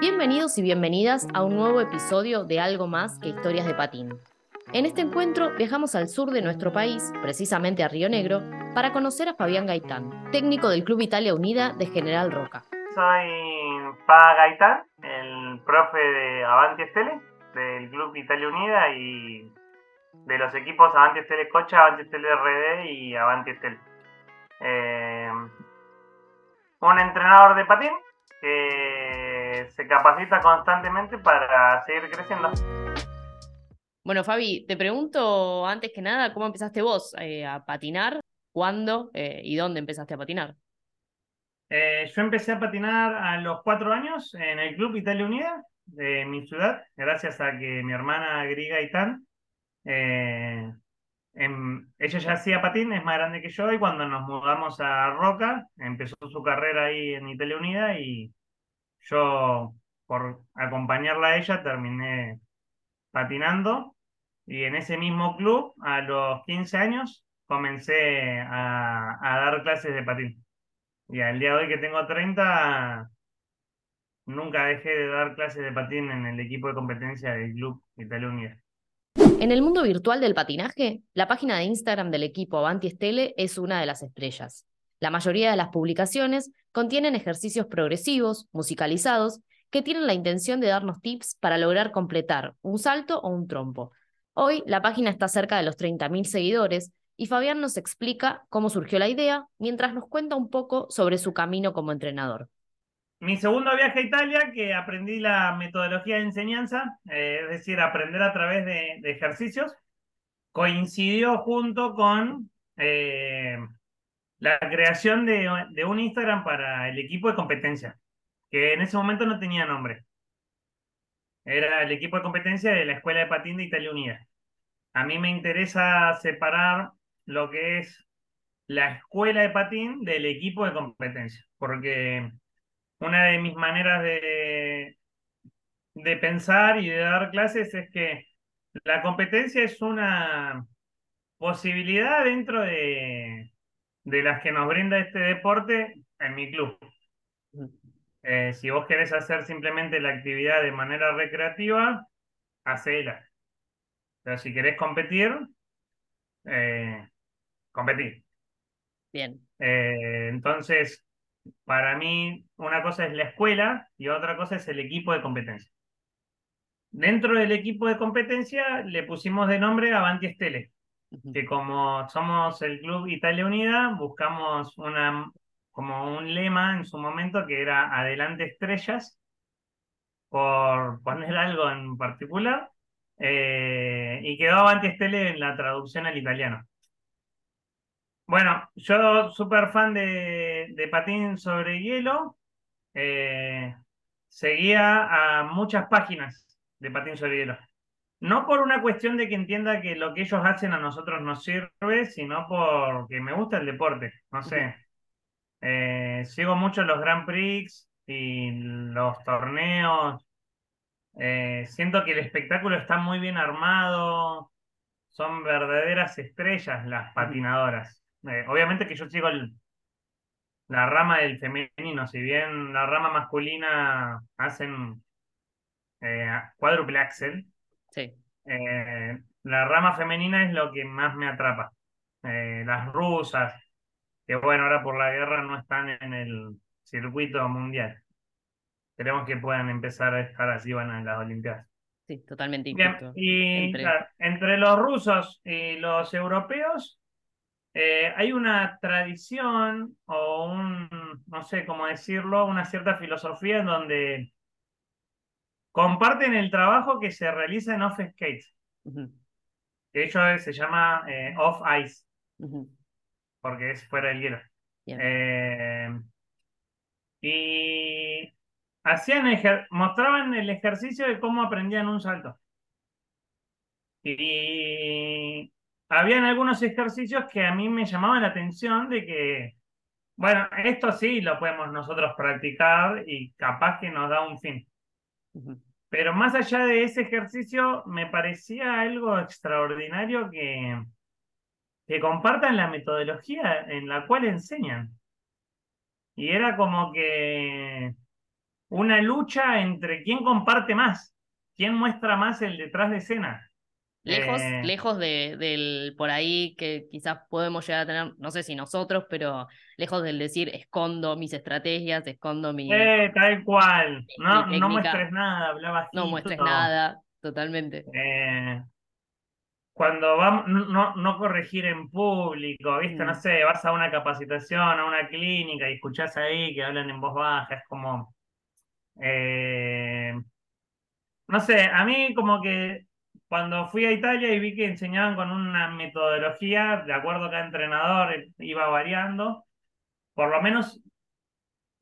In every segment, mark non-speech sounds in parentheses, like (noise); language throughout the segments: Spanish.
Bienvenidos y bienvenidas a un nuevo episodio de Algo más que historias de patín. En este encuentro viajamos al sur de nuestro país, precisamente a Río Negro, para conocer a Fabián Gaitán, técnico del Club Italia Unida de General Roca. Soy Pa Gaitán, el profe de Avanti Estele, del Club Italia Unida y de los equipos Avanti Estele Cocha, Avanti Estele RD y Avanti Estele. Eh, un entrenador de patín que se capacita constantemente para seguir creciendo. Bueno, Fabi, te pregunto antes que nada, ¿cómo empezaste vos eh, a patinar? ¿Cuándo eh, y dónde empezaste a patinar? Eh, yo empecé a patinar a los cuatro años en el Club Italia Unida de mi ciudad, gracias a que mi hermana Griga Itán, ella ya hacía patín, es más grande que yo, y cuando nos mudamos a Roca, empezó su carrera ahí en Italia Unida y yo, por acompañarla a ella, terminé patinando y en ese mismo club, a los 15 años, comencé a, dar clases de patín. Y al día de hoy que tengo 30, nunca dejé de dar clases de patín en el equipo de competencia del Club Italia Unida. En el mundo virtual del patinaje, la página de Instagram del equipo Avanti Stele es una de las estrellas. La mayoría de las publicaciones contienen ejercicios progresivos, musicalizados, que tienen la intención de darnos tips para lograr completar un salto o un trompo. Hoy la página está cerca de los 30.000 seguidores y Fabián nos explica cómo surgió la idea mientras nos cuenta un poco sobre su camino como entrenador. Mi segundo viaje a Italia, que aprendí la metodología de enseñanza, eh, es decir, aprender a través de, ejercicios, coincidió junto con eh, la creación de, un Instagram para el equipo de competencia, que en ese momento no tenía nombre. Era el equipo de competencia de la Escuela de Patín de Italia Unida. A mí me interesa separar lo que es la escuela de patín del equipo de competencia, porque una de mis maneras de, de pensar y de dar clases es que la competencia es una posibilidad dentro de, de las que nos brinda este deporte en mi club. Eh, si vos querés hacer simplemente la actividad de manera recreativa, hacela. Pero si querés competir, eh, competir. Bien. Eh, entonces, para mí, una cosa es la escuela y otra cosa es el equipo de competencia. Dentro del equipo de competencia le pusimos de nombre Avanti Estele que como somos el Club Italia Unida, buscamos una, como un lema en su momento que era Adelante Estrellas, por poner (laughs) algo en particular, eh, y quedó Avanti Stelle en la traducción al italiano. Bueno, yo súper fan de, de, patín sobre hielo, eh, seguía a muchas páginas de patín sobre hielo. No por una cuestión de que entienda que lo que ellos hacen a nosotros nos sirve, sino porque me gusta el deporte. No sé. Eh, sigo mucho los Grand Prix y los torneos. Eh, siento que el espectáculo está muy bien armado. Son verdaderas estrellas las patinadoras. Eh, obviamente que yo sigo la rama del femenino, si bien la rama masculina hacen cuádruple axel, Sí. Eh, la rama femenina es lo que más me atrapa. Eh, las rusas, que bueno, ahora por la guerra no están en el circuito mundial. Esperemos que puedan empezar a estar así, van a las Olimpiadas. Sí, totalmente. y entre... los rusos y los europeos eh, hay una tradición o un, no sé cómo decirlo, una cierta filosofía en donde comparten el trabajo que se realiza en off skate. Que ello se llama eh, off ice. Porque es fuera del hielo. Eh, y hacían mostraban el ejercicio de cómo aprendían un salto. Y habían algunos ejercicios que a mí me llamaban la atención de que, bueno, esto sí lo podemos nosotros practicar y capaz que nos da un fin. Pero más allá de ese ejercicio, me parecía algo extraordinario que, que compartan la metodología en la cual enseñan. Y era como que una lucha entre quién comparte más, quién muestra más el detrás de escena. Lejos, eh, lejos de, del por ahí que quizás podemos llegar a tener, no sé si nosotros, pero lejos del decir escondo mis estrategias, escondo mi. Eh, tal cual. No, no muestres nada, hablaba No muestres nada, totalmente. Eh, cuando vamos, no, no corregir en público, ¿viste? No mm. sé, vas a una capacitación, a una clínica y escuchás ahí que hablan en voz baja, es como. Eh, no sé, a mí como que cuando fui a Italia y vi que enseñaban con una metodología, de acuerdo a cada entrenador, iba variando, por lo menos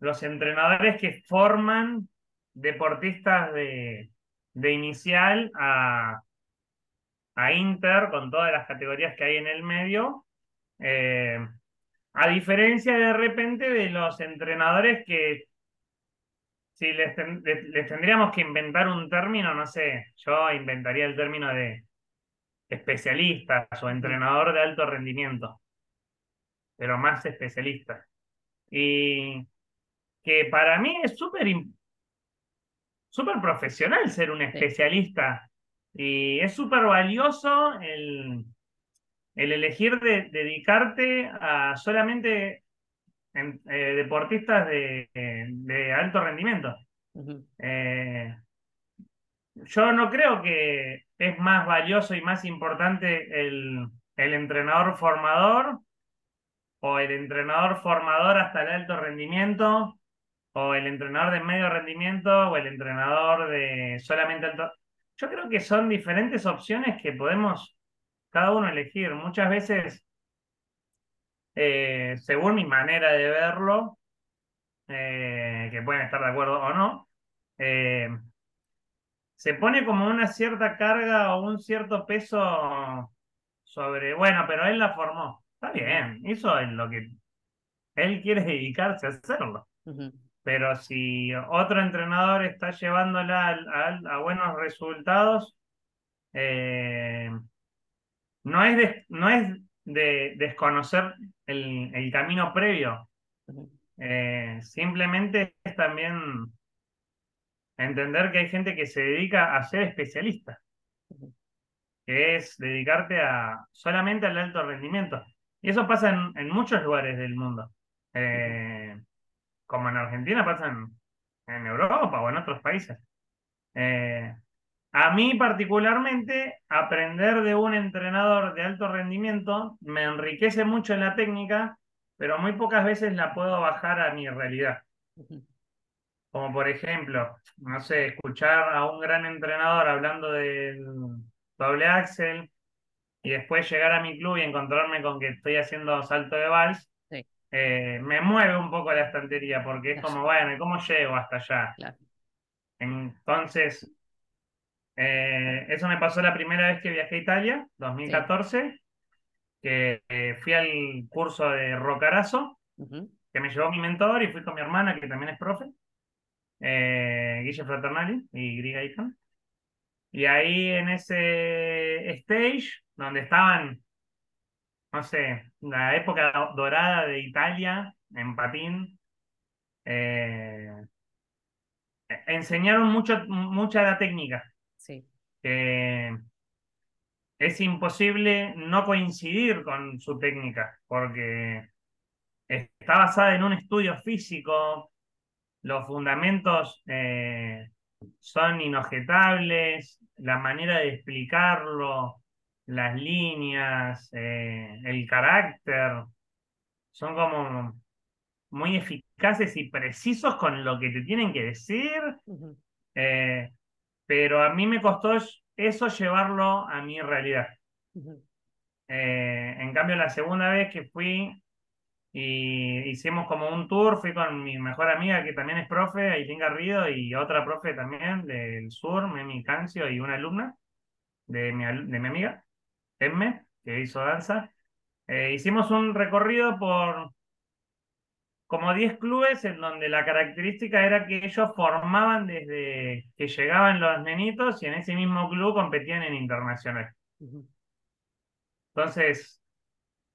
los entrenadores que forman deportistas de, de inicial a, a Inter, con todas las categorías que hay en el medio, eh, a diferencia de repente de los entrenadores que si les, tendríamos que inventar un término, no sé, yo inventaría el término de especialistas o entrenador de alto rendimiento, pero más especialista. Y que para mí es súper súper profesional ser un especialista y es súper valioso el, el elegir de, dedicarte a solamente eh, deportistas de, alto rendimiento. Eh, yo no creo que es más valioso y más importante el, el entrenador formador o el entrenador formador hasta el alto rendimiento o el entrenador de medio rendimiento o el entrenador de solamente alto. Yo creo que son diferentes opciones que podemos cada uno elegir. Muchas veces eh, según mi manera de verlo, eh, que pueden estar de acuerdo o no, eh, se pone como una cierta carga o un cierto peso sobre, bueno, pero él la formó. Está bien, eso es lo que él quiere dedicarse a hacerlo. Pero si otro entrenador está llevándola a, buenos resultados, no es, no es de desconocer el, camino previo. Eh, simplemente es también entender que hay gente que se dedica a ser especialista, que es dedicarte a solamente al alto rendimiento. Y eso pasa en, muchos lugares del mundo. Eh, como en Argentina pasa en, Europa o en otros países. Eh, a mí particularmente, aprender de un entrenador de alto rendimiento me enriquece mucho en la técnica, pero muy pocas veces la puedo bajar a mi realidad. Como por ejemplo, no sé, escuchar a un gran entrenador hablando del doble axel y después llegar a mi club y encontrarme con que estoy haciendo salto de vals, eh, me mueve un poco la estantería porque es como, bueno, ¿cómo llego hasta allá? Entonces, eh, eso me pasó la primera vez que viajé a Italia, 2014, que eh, fui al curso de Rocarazo, que me llevó mi mentor y fui con mi hermana, que también es profe, eh, Guille Fraternali y Griga Icon. Y ahí en ese stage, donde estaban, no sé, la época dorada de Italia en patín, enseñaron mucho, mucha la técnica es imposible no coincidir con su técnica, porque está basada en un estudio físico, los fundamentos eh, son inobjetables, la manera de explicarlo, las líneas, eh, el carácter, son como muy eficaces y precisos con lo que te tienen que decir. Pero a mí me costó eso llevarlo a mi realidad. Eh, en cambio, la segunda vez que fui y hicimos como un tour, fui con mi mejor amiga que también es profe, Aileen Garrido, y otra profe también del sur, Memi Cancio, y una alumna de mi, de mi amiga, Emme, que hizo danza. Eh, hicimos un recorrido por como 10 clubes en donde la característica era que ellos formaban desde que llegaban los nenitos y en ese mismo club competían en internacional. Entonces,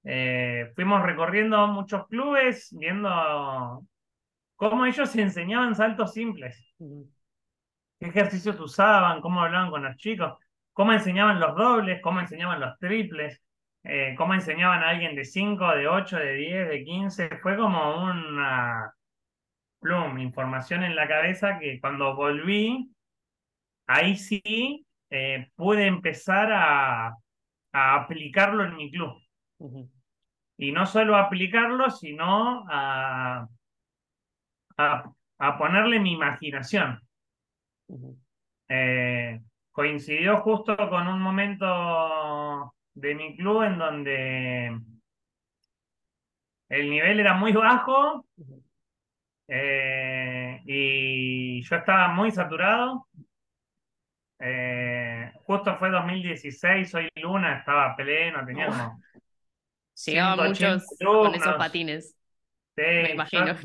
eh, fuimos recorriendo muchos clubes, viendo cómo ellos (laughs) enseñaban saltos simples, qué ejercicios usaban, cómo hablaban con los chicos, cómo enseñaban los dobles, cómo enseñaban los triples, eh, cómo enseñaban a alguien de 5, de 8, de 10, de 15. Fue como una plum, información en la cabeza que cuando volví, ahí sí eh, pude empezar a, a aplicarlo en mi club. Y no solo aplicarlo, sino a, a, a ponerle mi imaginación. Eh, coincidió justo con un momento de mi club en donde el nivel era muy bajo eh, y yo estaba muy saturado. Eh, justo fue 2016, hoy Luna, estaba pleno, tenía como Llegaban 180 muchos con esos patines, Sí, me imagino.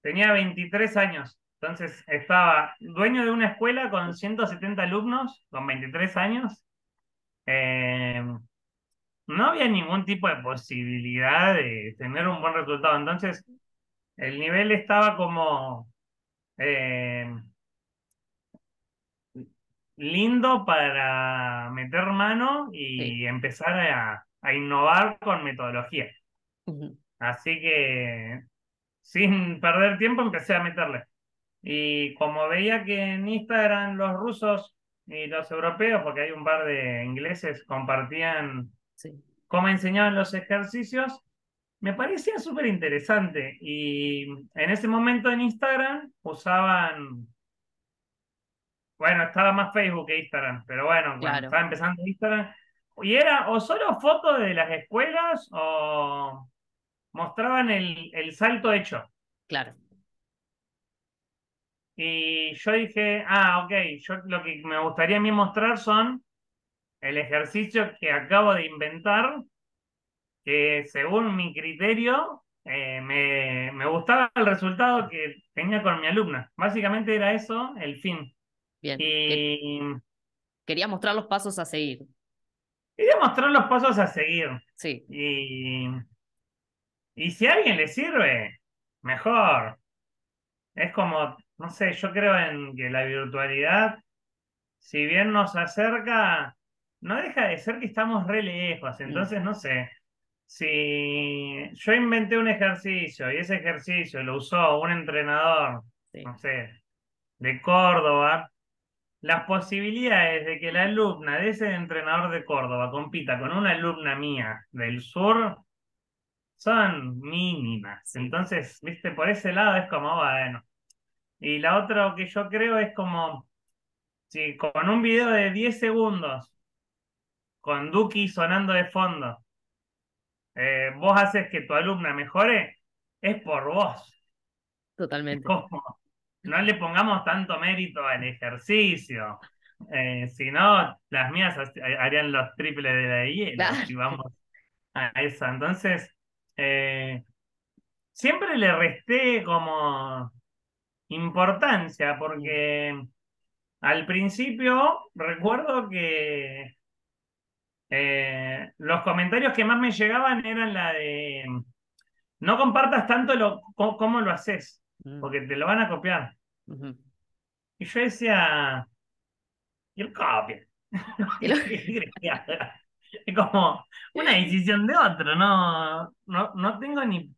tenía 23 años, entonces estaba dueño de una escuela con 170 alumnos, con 23 años. Eh, no había ningún tipo de posibilidad de tener un buen resultado, entonces el nivel estaba como eh, lindo para meter mano y Sí. empezar a, a innovar con metodología. Así que sin perder tiempo empecé a meterle. Y como veía que en Instagram los rusos y los europeos, porque hay un par de ingleses, compartían Sí. cómo enseñaban los ejercicios, me parecía súper interesante. Y en ese momento en Instagram usaban, bueno, estaba más Facebook que Instagram, pero bueno, cuando Claro. estaba empezando Instagram, y era o solo fotos de las escuelas o mostraban el, el salto hecho. Claro. Y yo dije, ah, ok, yo lo que me gustaría a mí mostrar son el ejercicio que acabo de inventar, que según mi criterio eh, me, me gustaba el resultado que tenía con mi alumna. Básicamente era eso el fin. Bien. Y Quería mostrar los pasos a seguir. quería mostrar los pasos a seguir. Sí. Y, y si a alguien le sirve, mejor. Es como, no sé, yo creo en que la virtualidad, si bien nos acerca, no deja de ser que estamos re lejos. Entonces, no sé, si yo inventé un ejercicio y ese ejercicio lo usó un entrenador, Sí. no sé, de Córdoba, las posibilidades de que la alumna de ese entrenador de Córdoba compita con una alumna mía del sur son mínimas. Entonces, viste, por ese lado es como, bueno. Y la otra que yo creo es como, si con un video de 10 segundos, con Duki sonando de fondo, eh, vos haces que tu alumna mejore, es por vos. Totalmente. no le pongamos tanto mérito al ejercicio. Eh, si no, las mías ha- harían los triples de la hielo Claro. si vamos a esa. Entonces, eh, siempre le resté como importancia, porque al principio recuerdo que eh, los comentarios que más me llegaban eran la de no compartas tanto lo, cómo lo haces, Mm. porque te lo van a copiar. Y yo decía, y el copia. (laughs) Es como una decisión de otro, no, no, no tengo ni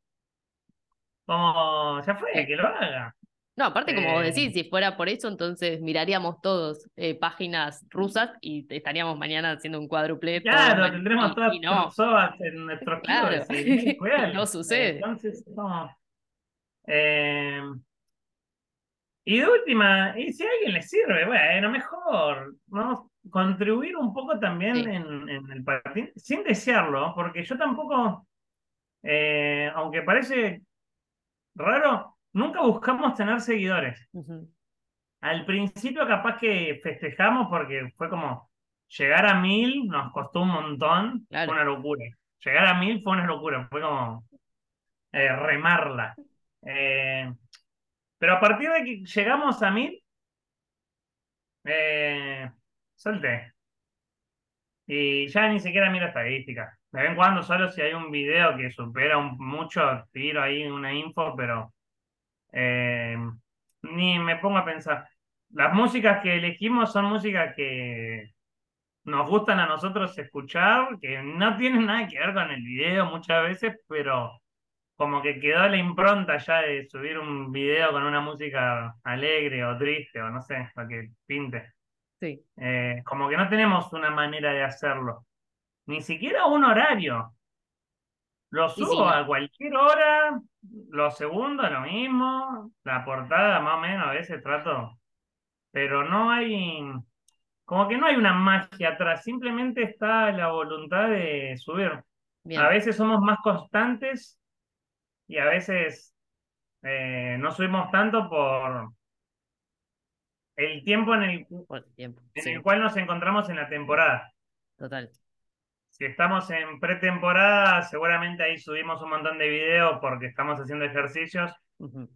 como, ya fue, que lo haga. No, aparte, como vos decís, si fuera por eso, entonces miraríamos todos eh, páginas rusas y estaríamos mañana haciendo un cuádruple. Claro, tendremos y- todas y no, en nuestros (laughs) Claro. y. (laughs) No sucede. Entonces, no. Eh, y de última, y si a alguien le sirve, bueno, mejor, ¿no? Contribuir un poco también Sí. en, en el patín, sin desearlo, porque yo tampoco, eh, aunque parece raro, nunca buscamos tener seguidores. Al principio capaz que festejamos porque fue como llegar a mil nos costó un montón, Claro. fue una locura. Llegar a mil fue una locura, fue como eh, remarla. Eh, pero a partir de que llegamos a mil, eh, solté. Y ya ni siquiera miro estadísticas. De vez en cuando, solo si hay un video que supera un- mucho, tiro ahí una info, pero Eh, ni me pongo a pensar. Las músicas que elegimos son músicas que nos gustan a nosotros escuchar, que no tienen nada que ver con el video muchas veces, pero como que quedó la impronta ya de subir un video con una música alegre o triste o no sé, lo que pinte. Sí. Eh, como que no tenemos una manera de hacerlo, ni siquiera un horario. Lo sí, subo a cualquier hora, los segundos lo mismo, la portada más o menos a veces trato, pero no hay, como que no hay una magia atrás, simplemente está la voluntad de subir. Bien. A veces somos más constantes y a veces eh, no subimos tanto por el tiempo en el, tiempo. en Sí, el cual nos encontramos en la temporada. total. Si estamos en pretemporada, seguramente ahí subimos un montón de videos porque estamos haciendo ejercicios,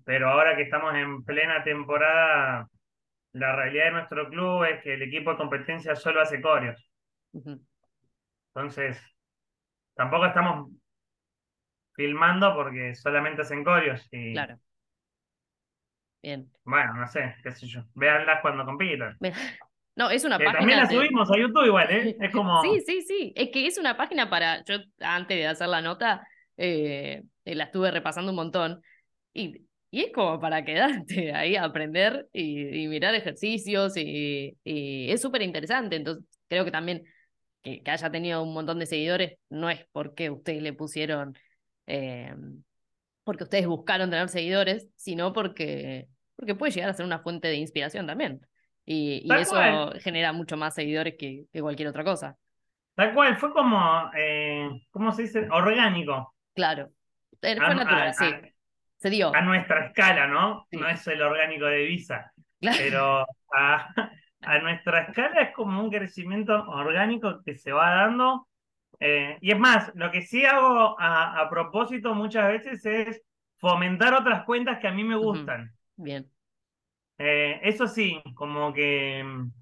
pero ahora que estamos en plena temporada, la realidad de nuestro club es que el equipo de competencia solo hace coreos. Ujú. Entonces, tampoco estamos filmando porque solamente hacen coreos. Y Claro. Bien. bueno, no sé, qué sé yo. Véanlas cuando compitan. (laughs) No, es una Que también página las de... subimos a YouTube igual, ¿eh? Es (laughs) como. Sí, sí, sí. Es que es una página para. Yo antes de hacer la nota, eh, eh, la estuve repasando un montón. Y, y es como para quedarte (laughs) ahí a aprender y, y mirar ejercicios. Y, y es súper interesante. Entonces, creo que también que, que haya tenido un montón de seguidores no es porque ustedes le pusieron. eh, porque ustedes buscaron tener seguidores, sino porque, porque puede llegar a ser una fuente de inspiración también. Y, eso cual. genera mucho más seguidores que, que cualquier otra cosa. Tal cual, fue como. Eh, ¿Cómo se dice? Orgánico. Claro. Eh, A- Fue natural, a- sí. a- Se dio. a nuestra escala, ¿no? Sí. No es el orgánico de Visa, Claro. pero (laughs) a, nuestra escala es como un crecimiento orgánico que se va dando. Eh, y es más, lo que sí hago a, propósito muchas veces es fomentar otras cuentas que a mí me gustan. Bien. Eh, eso sí, como que mm,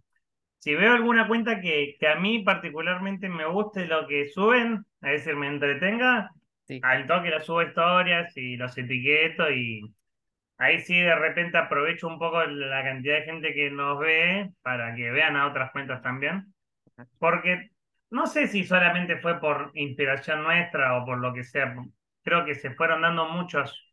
si veo alguna cuenta que, que a mí particularmente me guste lo que suben, es decir, me entretenga, Sí. al toque lo subo historias y los etiqueto y ahí sí de repente aprovecho un poco la cantidad de gente que nos ve para que vean a otras cuentas también. Porque no sé si solamente fue por inspiración nuestra o por lo que sea, creo que se fueron dando muchos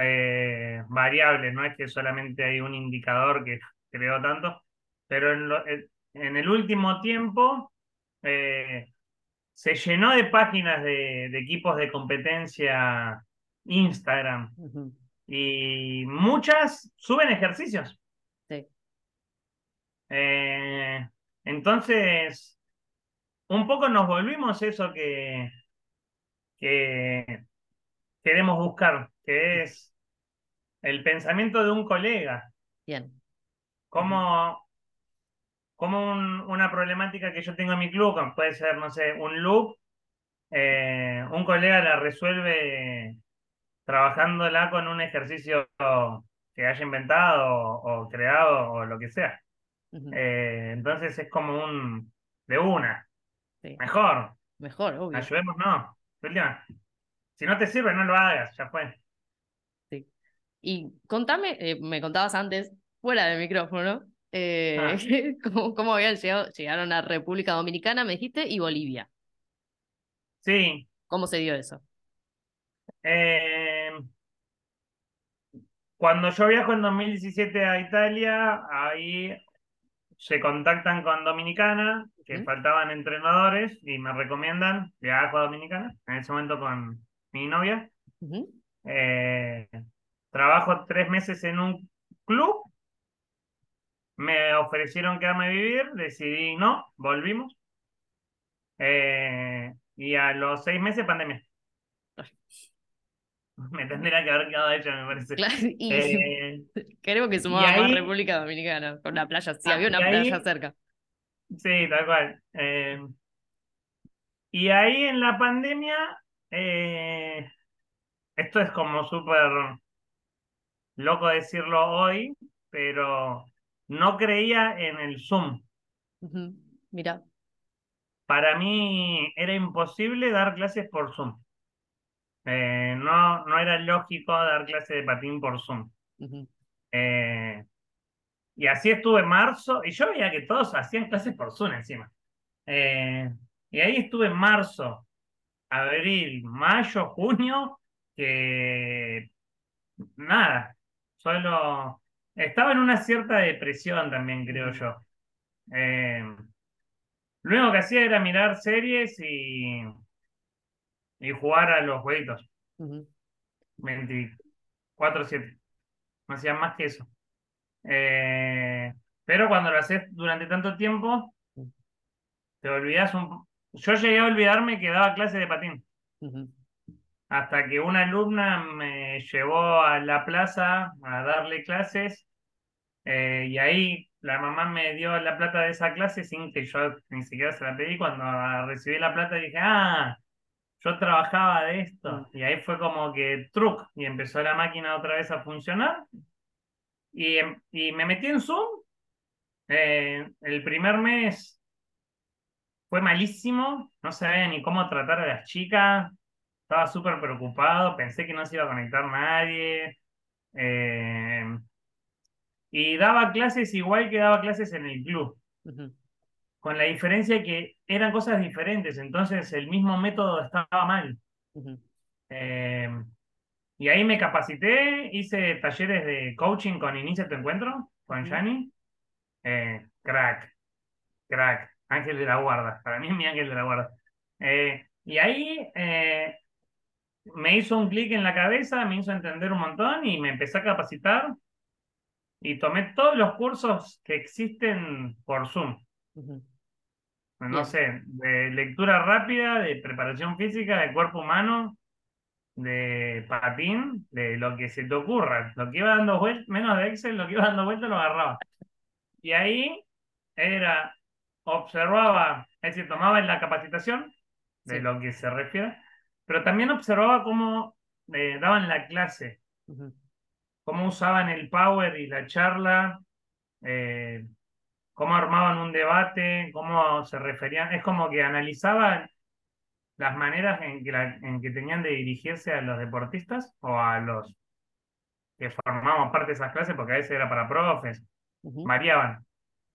eh, variables, no es que solamente hay un indicador que creó tanto, pero en, lo- en- el último tiempo eh, se llenó de páginas de, de equipos de competencia Instagram y muchas suben ejercicios. Sí. Eh, entonces, un poco nos volvimos eso que, que queremos buscar, que es el pensamiento de un colega, Bien. como, como un- una problemática que yo tengo en mi club, puede ser, no sé, un loop, eh, un colega la resuelve trabajándola con un ejercicio que haya inventado o, o creado o lo que sea. Eh, entonces es como un de una, Sí. mejor, Mejor, obvio. ayudémonos. Última. Si no te sirve, no lo hagas, ya fue. Y contame, eh, me contabas antes, fuera del micrófono, eh, Ah. (laughs) cómo, cómo habían llegado, llegaron a República Dominicana, me dijiste, y Bolivia. Sí. ¿Cómo se dio eso? eh, cuando yo viajo en 2017 a Italia, ahí se contactan con Dominicana, que faltaban entrenadores, y me recomiendan, viajo a Dominicana, en ese momento con mi novia. Eh, trabajo tres meses en un club, me ofrecieron quedarme a vivir, decidí no, volvimos. Eh, y a los seis meses, pandemia. Me tendría que haber quedado ella, me parece. Claro, y Eh, (laughs) creo que sumaba más ahí- República Dominicana, con la playa, sí, Ah, había una ahí- playa cerca. sí, tal cual. Eh, y ahí en la pandemia, eh, esto es como súper loco decirlo hoy, pero no creía en el Zoom. Ujú. Mira, Para mí era imposible dar clases por Zoom. Eh, no, no era lógico dar clase de patín por Zoom. Eh, y así estuve en marzo, y yo veía que todos hacían clases por Zoom encima. Eh, y ahí estuve en marzo, abril, mayo, junio, que nada, solo estaba en una cierta depresión también, creo yo. lo único que hacía era mirar series y y jugar a los jueguitos. 24-7. No hacían más que eso. Eh, pero cuando lo haces durante tanto tiempo, te olvidas un... Yo llegué a olvidarme que daba clase de patín. Hasta que una alumna me llevó a la plaza a darle clases eh, y ahí la mamá me dio la plata de esa clase sin que yo ni siquiera se la pedí. Cuando recibí la plata dije, ah, yo trabajaba de esto y ahí fue como que truc y empezó la máquina otra vez a funcionar y, em, y me metí en Zoom. Eh, el primer mes fue malísimo, no sabía ni cómo tratar a las chicas, estaba súper preocupado, pensé que no se iba a conectar nadie. Eh, y daba clases igual que daba clases en el club con la diferencia que eran cosas diferentes, entonces el mismo método estaba mal. Eh, y ahí me capacité, hice talleres de coaching con Inicia tu Encuentro, con Yanni. Eh, crack, crack, ángel de la guarda, para mí es mi ángel de la guarda. Eh, y ahí me hizo un clic en la cabeza, me hizo entender un montón y me empecé a capacitar y tomé todos los cursos que existen por Zoom no sé, de lectura rápida, de preparación física, de cuerpo humano, de patín, de lo que se te ocurra. Lo que iba dando vueltas, menos de Excel, lo que iba dando vueltas lo agarraba. Y ahí era, observaba, es decir, tomaba en la capacitación, de lo que se refiere, pero también observaba cómo eh, daban la clase, cómo usaban el power y la charla, eh, cómo armaban un debate, cómo se referían, es como que analizaban las maneras en que, en que tenían de dirigirse a los deportistas o a los que formábamos parte de esas clases, porque a veces era para profes, variaban.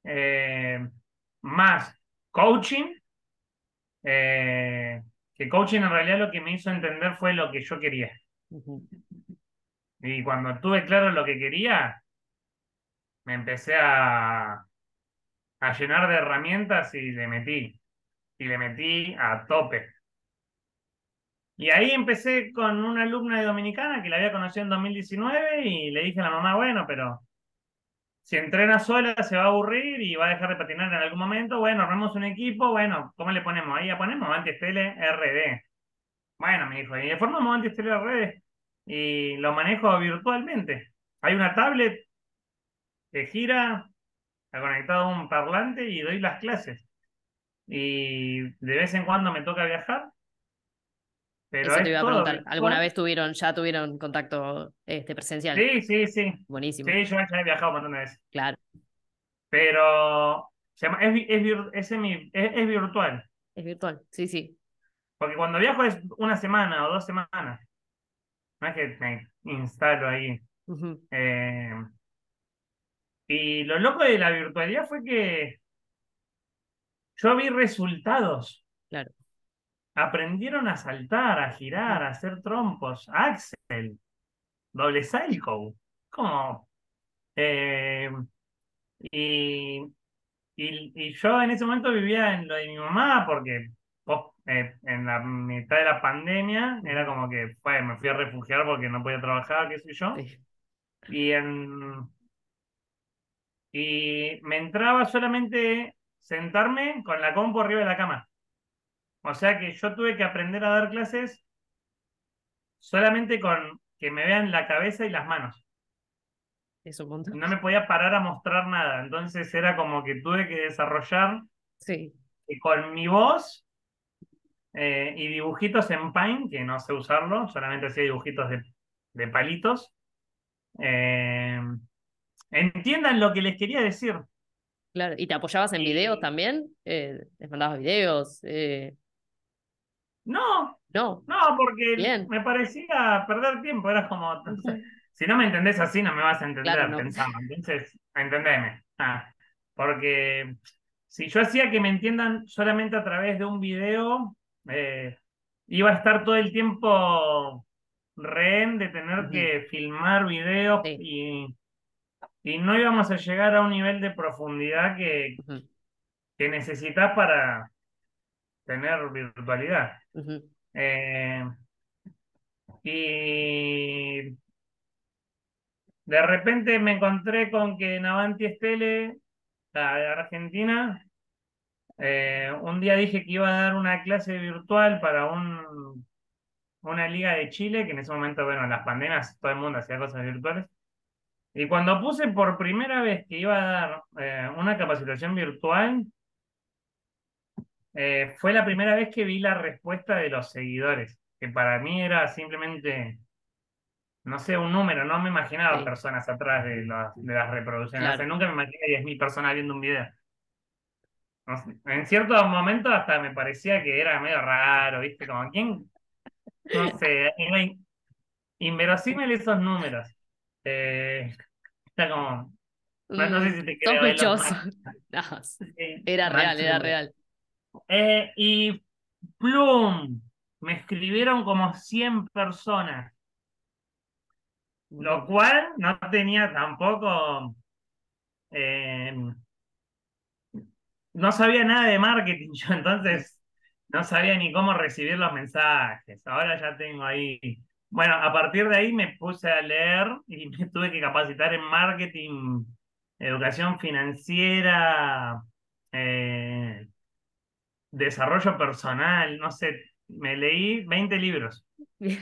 Eh, más coaching, eh, que coaching en realidad lo que me hizo entender fue lo que yo quería. Y cuando tuve claro lo que quería, me empecé a, a llenar de herramientas y le metí. Y le metí a tope. Y ahí empecé con una alumna de Dominicana que la había conocido en 2019 y le dije a la mamá, bueno, pero si entrena sola se va a aburrir y va a dejar de patinar en algún momento. Bueno, armamos un equipo, bueno, ¿cómo le ponemos? Ahí ya ponemos Antistele RD. Bueno, me dijo, y le formamos Antistele RD y lo manejo virtualmente. Hay una tablet que gira, ha conectado un parlante y doy las clases. Y de vez en cuando me toca viajar. Pero Eso te iba a preguntar. ¿Alguna vez tuvieron, ya tuvieron contacto este, presencial? Sí, sí, sí. Buenísimo. Sí, yo ya he viajado un montón de veces. Claro. Pero es, es, es, virtual. Es virtual, sí, sí. Porque cuando viajo es una semana o dos semanas. No es que me instalo ahí. eh, y lo loco de la virtualidad fue que yo vi resultados. Claro. Aprendieron a saltar, a girar, a hacer trompos. Axel, doble cycle. Como. Eh, y, y, yo en ese momento vivía en lo de mi mamá porque eh, en la mitad de la pandemia era como que me fui a refugiar porque no podía trabajar, qué sé yo. Y en y me entraba solamente sentarme con la compu arriba de la cama. O sea que yo tuve que aprender a dar clases solamente con que me vean la cabeza y las manos. Eso No me podía parar a mostrar nada. Entonces era como que tuve que desarrollar sí. con mi voz eh, y dibujitos en Paint, que no sé usarlo, solamente hacía dibujitos de, de palitos. Eh, entiendan lo que les quería decir. Claro, ¿y te apoyabas en videos también? Eh, ¿Les mandabas videos? No, No. no, porque Bien. me parecía perder tiempo. Era como, si no me entendés así, no me vas a entender, Claro, no. pensaba. Entonces, entendeme. Ah, porque si yo hacía que me entiendan solamente a través de un video, eh, iba a estar todo el tiempo rehén de tener que filmar videos Sí. y, y no íbamos a llegar a un nivel de profundidad que, que necesitas para tener virtualidad. Eh, y de repente me encontré con que Navanti Estele, la Argentina, eh, un día dije que iba a dar una clase virtual para un, una liga de Chile, que en ese momento, bueno, las pandemias, todo el mundo hacía cosas virtuales. Y cuando puse por primera vez que iba a dar eh, una capacitación virtual, eh, fue la primera vez que vi la respuesta de los seguidores, que para mí era simplemente, no sé, un número, no me imaginaba Sí. personas atrás de, las- de las reproducciones, O sea, Claro. nunca me imaginé 10.000 personas viendo un video. No sé, en ciertos momentos hasta me parecía que era medio raro, ¿viste? Como, ¿quién? No sé, era in- inverosímil esos números. Eh, está como, no, no sé Mm, si te sospechoso. (laughs) No, era real, era real. Eh, y plum, me escribieron como 100 personas, lo cual no tenía tampoco, eh, no sabía nada de marketing (laughs) yo, entonces no sabía ni cómo recibir los mensajes. Ahora ya tengo ahí. Bueno, a partir de ahí me puse a leer y (laughs) me tuve que capacitar en marketing, educación financiera, eh, desarrollo personal, no sé, me leí 20 libros Bien.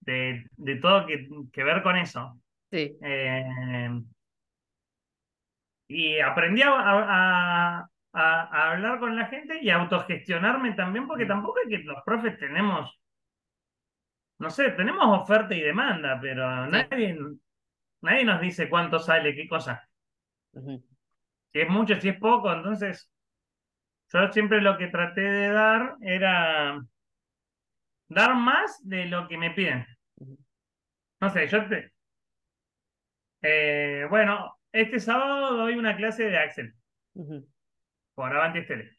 de, de todo que, que ver con eso. Sí. Eh, y aprendí a, a- a- a hablar con la gente y a autogestionarme también, porque Mm. tampoco es que los profes tenemos, no sé, tenemos oferta y demanda, pero Sí. nadie, nadie nos dice cuánto sale, qué cosa. Si es mucho, si es poco, entonces yo siempre lo que traté de dar era dar más de lo que me piden. No sé, yo te... eh, bueno, este sábado doy una clase de Axel por Avanti Estele.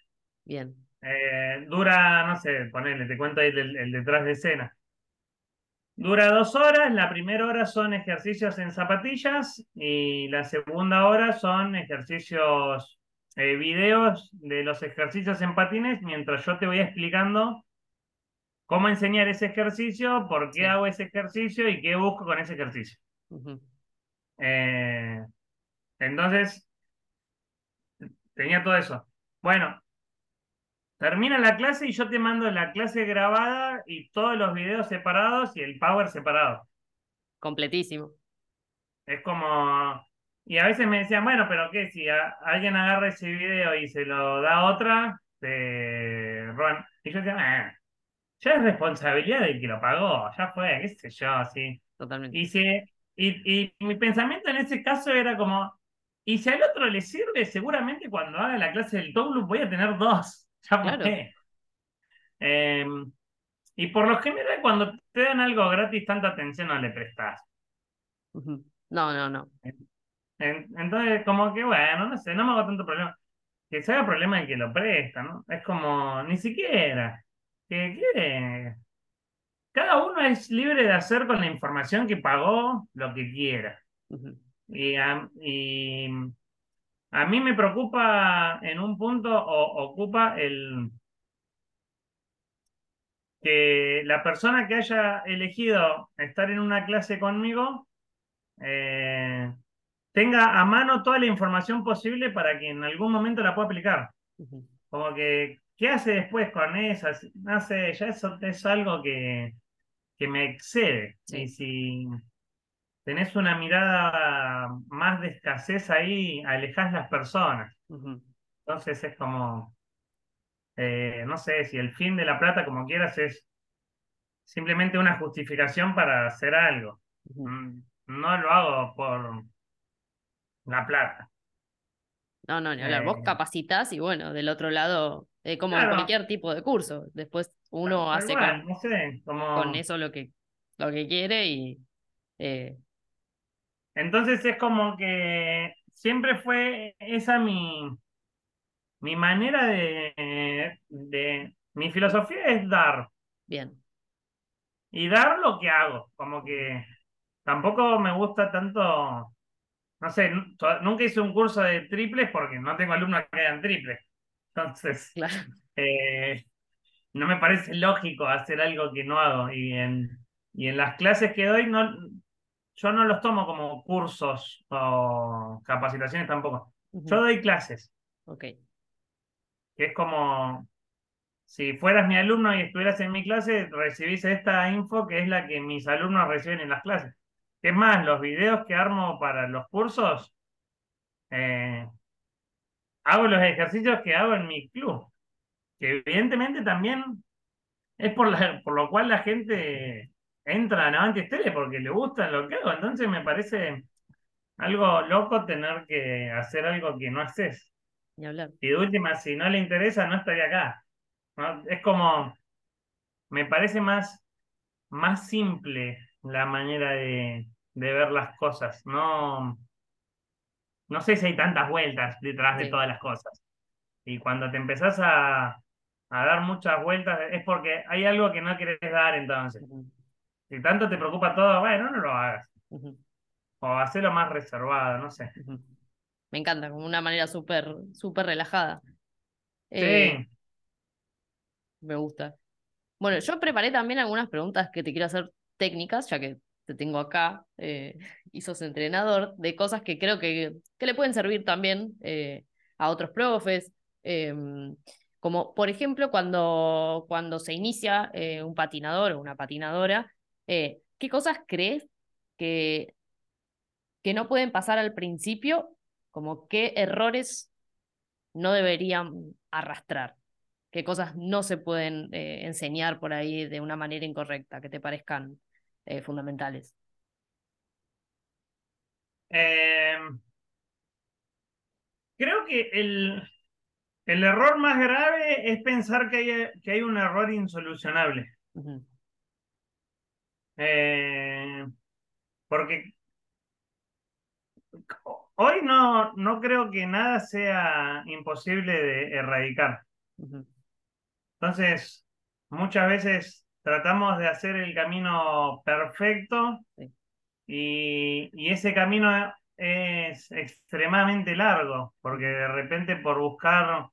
Bien. Eh, dura, no sé, ponele, te cuento ahí el, el detrás de escena. Dura dos horas, la primera hora son ejercicios en zapatillas y la segunda hora son ejercicios, eh, videos de los ejercicios en patines, mientras yo te voy explicando cómo enseñar ese ejercicio, por qué Sí. hago ese ejercicio y qué busco con ese ejercicio. Eh, entonces, tenía todo eso. Bueno, termina la clase y yo te mando la clase grabada y todos los videos separados y el power separado. Completísimo. Es como... Y a veces me decían, bueno, pero ¿qué? Si a- alguien agarra ese video y se lo da a otra, te roban. Y yo decía, "Ah, ya es responsabilidad del que lo pagó, ya fue, qué sé yo, así. Totalmente. Y, si, y, y mi pensamiento en ese caso era como, y si al otro le sirve, seguramente cuando haga la clase del Toglu voy a tener dos. (laughs) Ya Claro. Eh, y por lo general, cuando te dan algo gratis, tanta atención no le prestas. No, no, no. En- entonces, como que bueno, no sé, no me hago tanto problema. Que se haga problema el que lo presta, ¿no? Es como, ni siquiera. Que quiere. Cada uno es libre de hacer con la información que pagó lo que quiera. Y a, y a mí me preocupa en un punto, o ocupa el que la persona que haya elegido estar en una clase conmigo eh, tenga a mano toda la información posible para que en algún momento la pueda aplicar. Como que, ¿qué hace después con esas? No sé, ya eso es algo que, que me excede. Sí. Y si tenés una mirada más de escasez ahí, alejás las personas. Entonces es como, eh, no sé, si el fin de la plata, como quieras, es simplemente una justificación para hacer algo. Mm, No lo hago por la plata. No, no, ni hablar. Vos Eh. capacitas y bueno, del otro lado eh, como en cualquier tipo de curso. Después uno hace con, no sé, como... con, eso lo que, lo que quiere y... Eh, Entonces es como que siempre fue esa mi, mi manera de, de... Mi filosofía es dar. Bien. Y dar lo que hago, como que tampoco me gusta tanto no sé, nunca hice un curso de triples porque no tengo alumnos que hagan triples. Entonces, (laughs) eh, no me parece lógico hacer algo que no hago. Y en, y en las clases que doy, no, yo no los tomo como cursos o capacitaciones tampoco. Yo doy clases. Ok. Que es como, si fueras mi alumno y estuvieras en mi clase, recibís esta info que es la que mis alumnos reciben en las clases. Es más, los videos que armo para los cursos, eh, hago los ejercicios que hago en mi club, que evidentemente también es por, por lo cual la gente entra a Avanti Tele porque le gusta lo que hago. Entonces me parece algo loco tener que hacer algo que no haces. Y hablar. Y de última, si no le interesa, no estaría acá. Es como, me parece más, más simple la manera de, de ver las cosas. No, no sé si hay tantas vueltas detrás de todas las cosas. Y cuando te empezás a, a, dar muchas vueltas es porque hay algo que no querés dar entonces. Si tanto te preocupa todo, bueno, no lo hagas. O hacerlo más reservado, no sé. Me encanta, como una manera súper, súper relajada. Sí. Eh, me gusta. Bueno, yo preparé también algunas preguntas que te quiero hacer técnicas, ya que te tengo acá eh, y sos entrenador, de cosas que creo que, que le pueden servir también eh, a otros profes. Em, como por ejemplo cuando, cuando se inicia eh, un patinador o una patinadora, ¿qué cosas crees que, que no pueden pasar al principio? Como qué errores no deberían arrastrar, qué cosas no se pueden enseñar por ahí de una manera incorrecta, que te parezcan eh, fundamentales? Em, creo que el, el, error más grave es pensar que hay, que hay un error insolucionable. Eh, porque hoy no, no creo que nada sea imposible de erradicar. Entonces, muchas veces tratamos de hacer el camino perfecto y, ese camino es extremadamente largo, porque de repente por buscar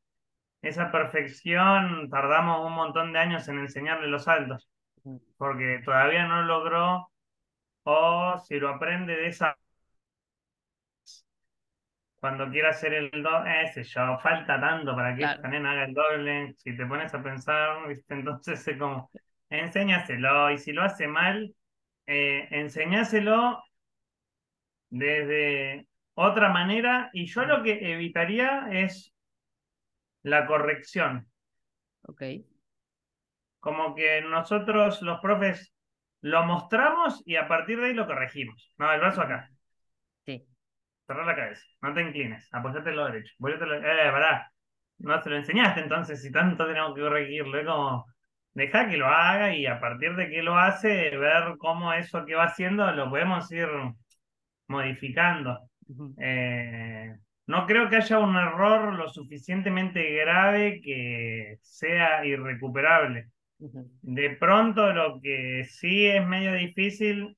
esa perfección tardamos un montón de años en enseñarle los saltos, porque todavía no logró o si lo aprende de esa cuando quiera hacer el doble, ese yo, falta tanto para que esta nena haga el doble, si te pones a pensar, ¿viste? (laughs) entonces es como, enséñaselo. Y si lo hace mal, eh, enséñaselo desde otra manera. Y yo lo que evitaría es la corrección. Ok. Como que nosotros, los profes, lo mostramos y a partir de ahí lo corregimos. No, el brazo acá. Sí. Cerrar la cabeza. No te inclines. Apoyate lo derecho. Lo... Eh, pará. No te lo enseñaste entonces si tanto tenemos que corregirlo. Es como deja que lo haga y a partir de que lo hace, ver cómo eso que va haciendo lo podemos ir modificando. Eh, no creo que haya un error lo suficientemente grave que sea irrecuperable. De pronto lo que sí es medio difícil,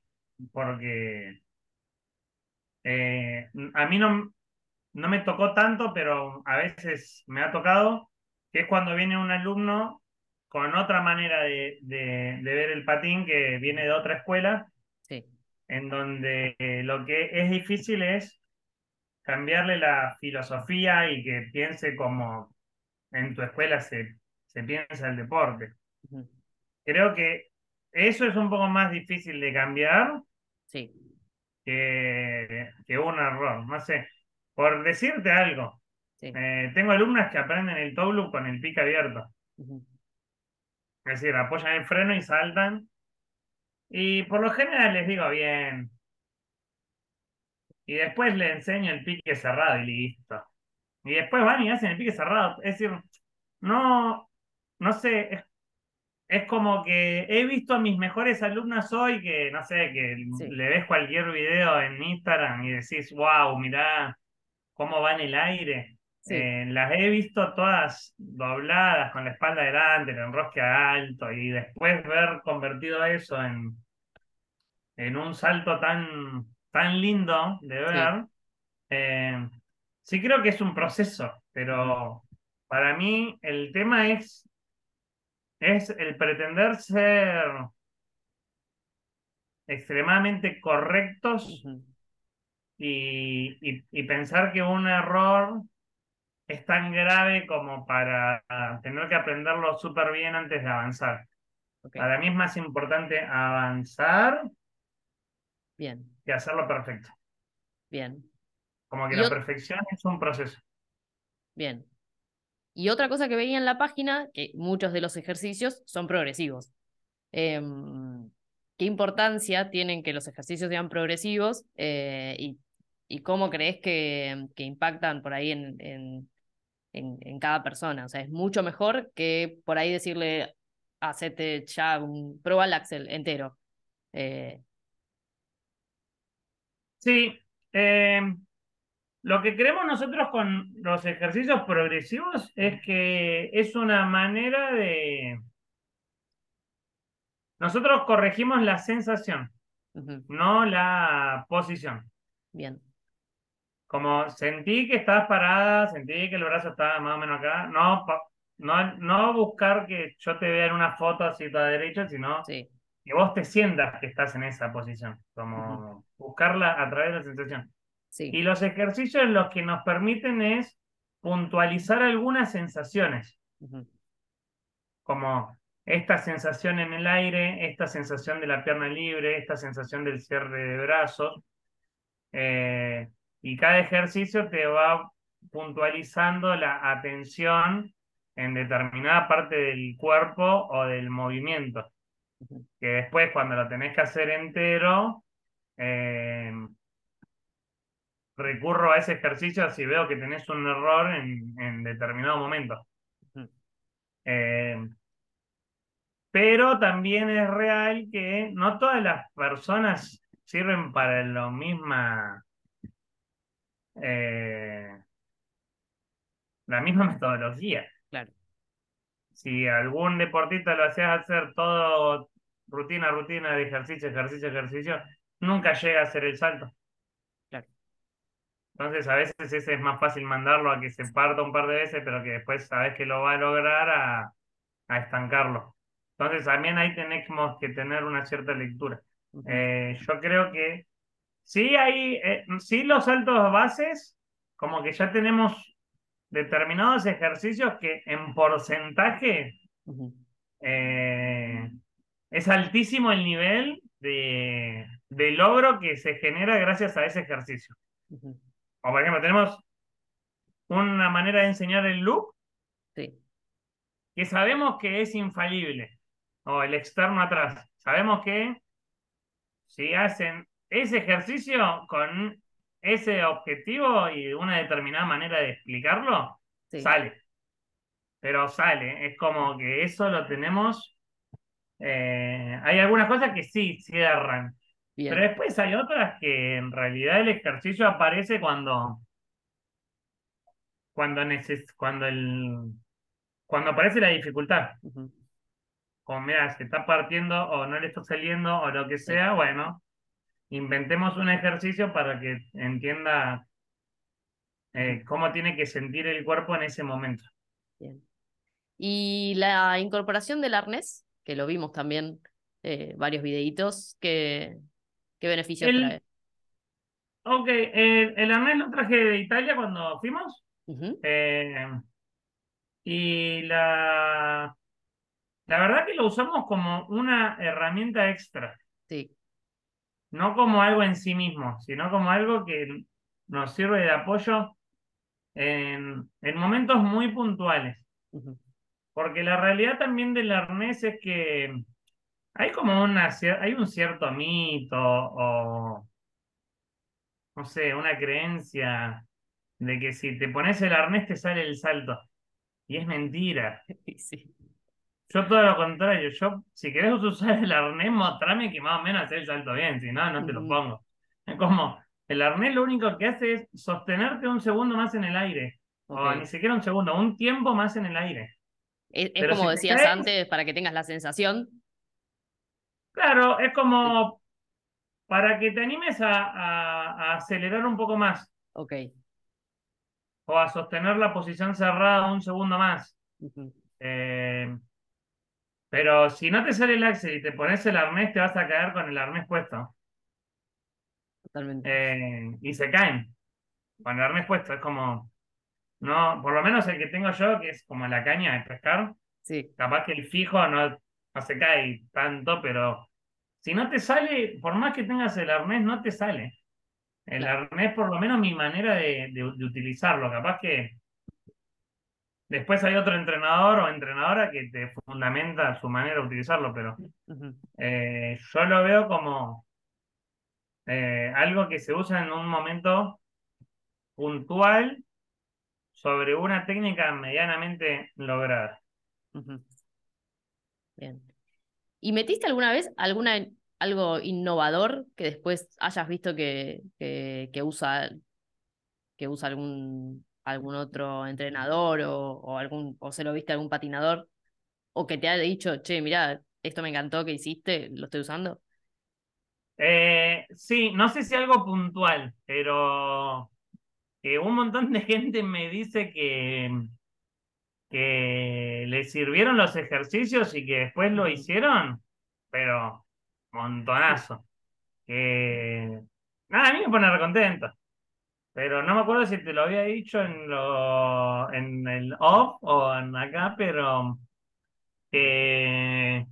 porque eh, a mí no, no me tocó tanto, pero a veces me ha tocado, que es cuando viene un alumno con otra manera de, ver el patín que viene de otra escuela, sí. en donde eh, lo que es difícil es cambiarle la filosofía y que piense como en tu escuela se, se piensa el deporte. Creo que eso es un poco más difícil de cambiar sí. que, que un error. No sé, por decirte algo, eh, tengo alumnas que aprenden el toe con el pico abierto. Es decir, apoyan el freno y saltan. Y por lo general les digo bien. Y después les enseño el pique cerrado y listo. Y después van y hacen el pique cerrado. Es decir, no, no sé, es, es como que he visto a mis mejores alumnas hoy que, no sé, que Sí. le ves cualquier video en Instagram y decís, wow, mirá cómo va en el aire. Sí. Eh, las he visto todas dobladas, con la espalda delante, el enrosque alto, y después ver convertido eso en, en un salto tan, tan lindo de ver. eh, sí creo que es un proceso, pero para mí el tema es, es el pretender ser extremadamente correctos y- y pensar que un error es tan grave como para tener que aprenderlo súper bien antes de avanzar. Para mí es más importante avanzar Bien, que hacerlo perfecto. bien, Como que Y la perfección es un proceso. bien. Y otra cosa que veía en la página, que muchos de los ejercicios son progresivos. Em, ¿qué importancia tienen que los ejercicios sean progresivos eh, y, y cómo crees que, que impactan por ahí en, en, en, en cada persona? O sea, es mucho mejor que por ahí decirle, hacete ya un, prueba el Axel entero. Eh, Sí, eh, lo que creemos nosotros con los ejercicios progresivos es que es una manera de... Nosotros corregimos la sensación, no la posición. bien, Como sentí que estabas parada, sentí que el brazo estaba más o menos acá. No, no, no buscar que yo te vea en una foto así toda derecha, sino sí, que vos te sientas que estás en esa posición. Como buscarla a través de la sensación. sí, Y los ejercicios lo que nos permiten es puntualizar algunas sensaciones, como esta sensación en el aire, esta sensación de la pierna libre, esta sensación del cierre de brazos. Eh, y cada ejercicio te va puntualizando la atención en determinada parte del cuerpo o del movimiento, que después cuando lo tenés que hacer entero, eh, recurro a ese ejercicio si veo que tenés un error en, en determinado momento. Eh, pero también es real que no todas las personas sirven para lo misma, eh, la misma metodología. claro, Si algún deportista lo hacías hacer todo rutina, rutina de ejercicio, ejercicio, ejercicio, nunca llega a hacer el salto. claro, Entonces a veces ese es más fácil mandarlo a que se parta un par de veces, pero que después sabes que lo va a lograr a, a estancarlo. Entonces también ahí tenemos que tener una cierta lectura. Eh, yo creo que sí hay, eh, sí los saltos bases, como que ya tenemos determinados ejercicios que en porcentaje eh, es altísimo el nivel de, de logro que se genera gracias a ese ejercicio. O por ejemplo, tenemos una manera de enseñar el loop sí, que sabemos que es infalible, o el externo atrás. Sabemos que si hacen ese ejercicio con ese objetivo y de una determinada manera de explicarlo, sí, sale. Pero sale, es como que eso lo tenemos. eh, hay algunas cosas que sí cierran, pero después hay otras que en realidad el ejercicio aparece cuando, cuando, neces cuando, el, cuando aparece la dificultad. Como mira, se está partiendo o no le está saliendo o lo que Sí. sea, bueno, inventemos un ejercicio para que entienda eh, cómo tiene que sentir el cuerpo en ese momento. bien. Y la incorporación del arnés, que lo vimos también eh, varios videitos, ¿qué, qué beneficios El- trae? Ok, el, el arnés lo traje de Italia cuando fuimos. Eh, y la, la verdad que lo usamos como una herramienta extra, Sí, no como algo en sí mismo, sino como algo que nos sirve de apoyo en, en momentos muy puntuales. Porque la realidad también del arnés es que hay como una, hay un cierto mito o, no sé, una creencia de que si te pones el arnés te sale el salto. Y es mentira. (laughs) Sí. Yo todo lo contrario, yo, si querés (laughs) usar el arnés, mostrame que más o menos haces el salto bien, si no, no te lo pongo. Es como, el arnés lo único que hace es sostenerte un segundo más en el aire, o ni siquiera un segundo, un tiempo más en el aire. Es, como si decías caes- antes, para que tengas la sensación. Claro, es como para que te animes a, a- a acelerar un poco más, Ok. o a sostener la posición cerrada un segundo más. Eh, pero si no te sale el axel y te pones el arnés, te vas a caer con el arnés puesto. Totalmente. Eh, y se caen con el arnés puesto. Es como, no, por lo menos el que tengo yo, que es como la caña de pescar, Sí, capaz que el fijo no, no se cae tanto, pero si no te sale, por más que tengas el arnés, no te sale. El Claro. arnés, por lo menos mi manera de, de- de utilizarlo, capaz que después hay otro entrenador o entrenadora que te fundamenta su manera de utilizarlo, pero eh, yo lo veo como eh, algo que se usa en un momento puntual sobre una técnica medianamente lograda. Bien. ¿Y metiste alguna vez alguna, algo innovador que después hayas visto que, que, que usa, que usa algún, algún otro entrenador o, o algún, o se lo viste a algún patinador? O que te ha dicho, che, mirá, esto me encantó que hiciste, lo estoy usando. Eh, sí, no sé si algo puntual, pero que un montón de gente me dice que, que le sirvieron los ejercicios y que después lo hicieron, pero montonazo. Que nada, a mí me pone recontento. Pero no me acuerdo si te lo había dicho en lo, en el off o acá, pero que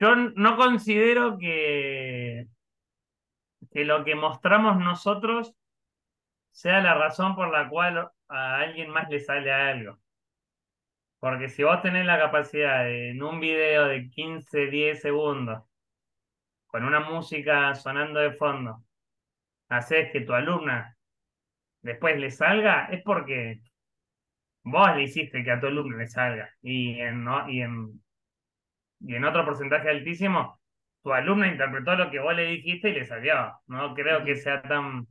yo no considero que, que lo que mostramos nosotros sea la razón por la cual a alguien más le sale algo. Porque si vos tenés la capacidad de, en un video de 15, 10 segundos, con una música sonando de fondo, haces que tu alumna después le salga, es porque vos le hiciste que a tu alumno le salga. Y en, ¿no? y en, y en otro porcentaje altísimo, tu alumna interpretó lo que vos le dijiste y le salió. No creo que sea tan,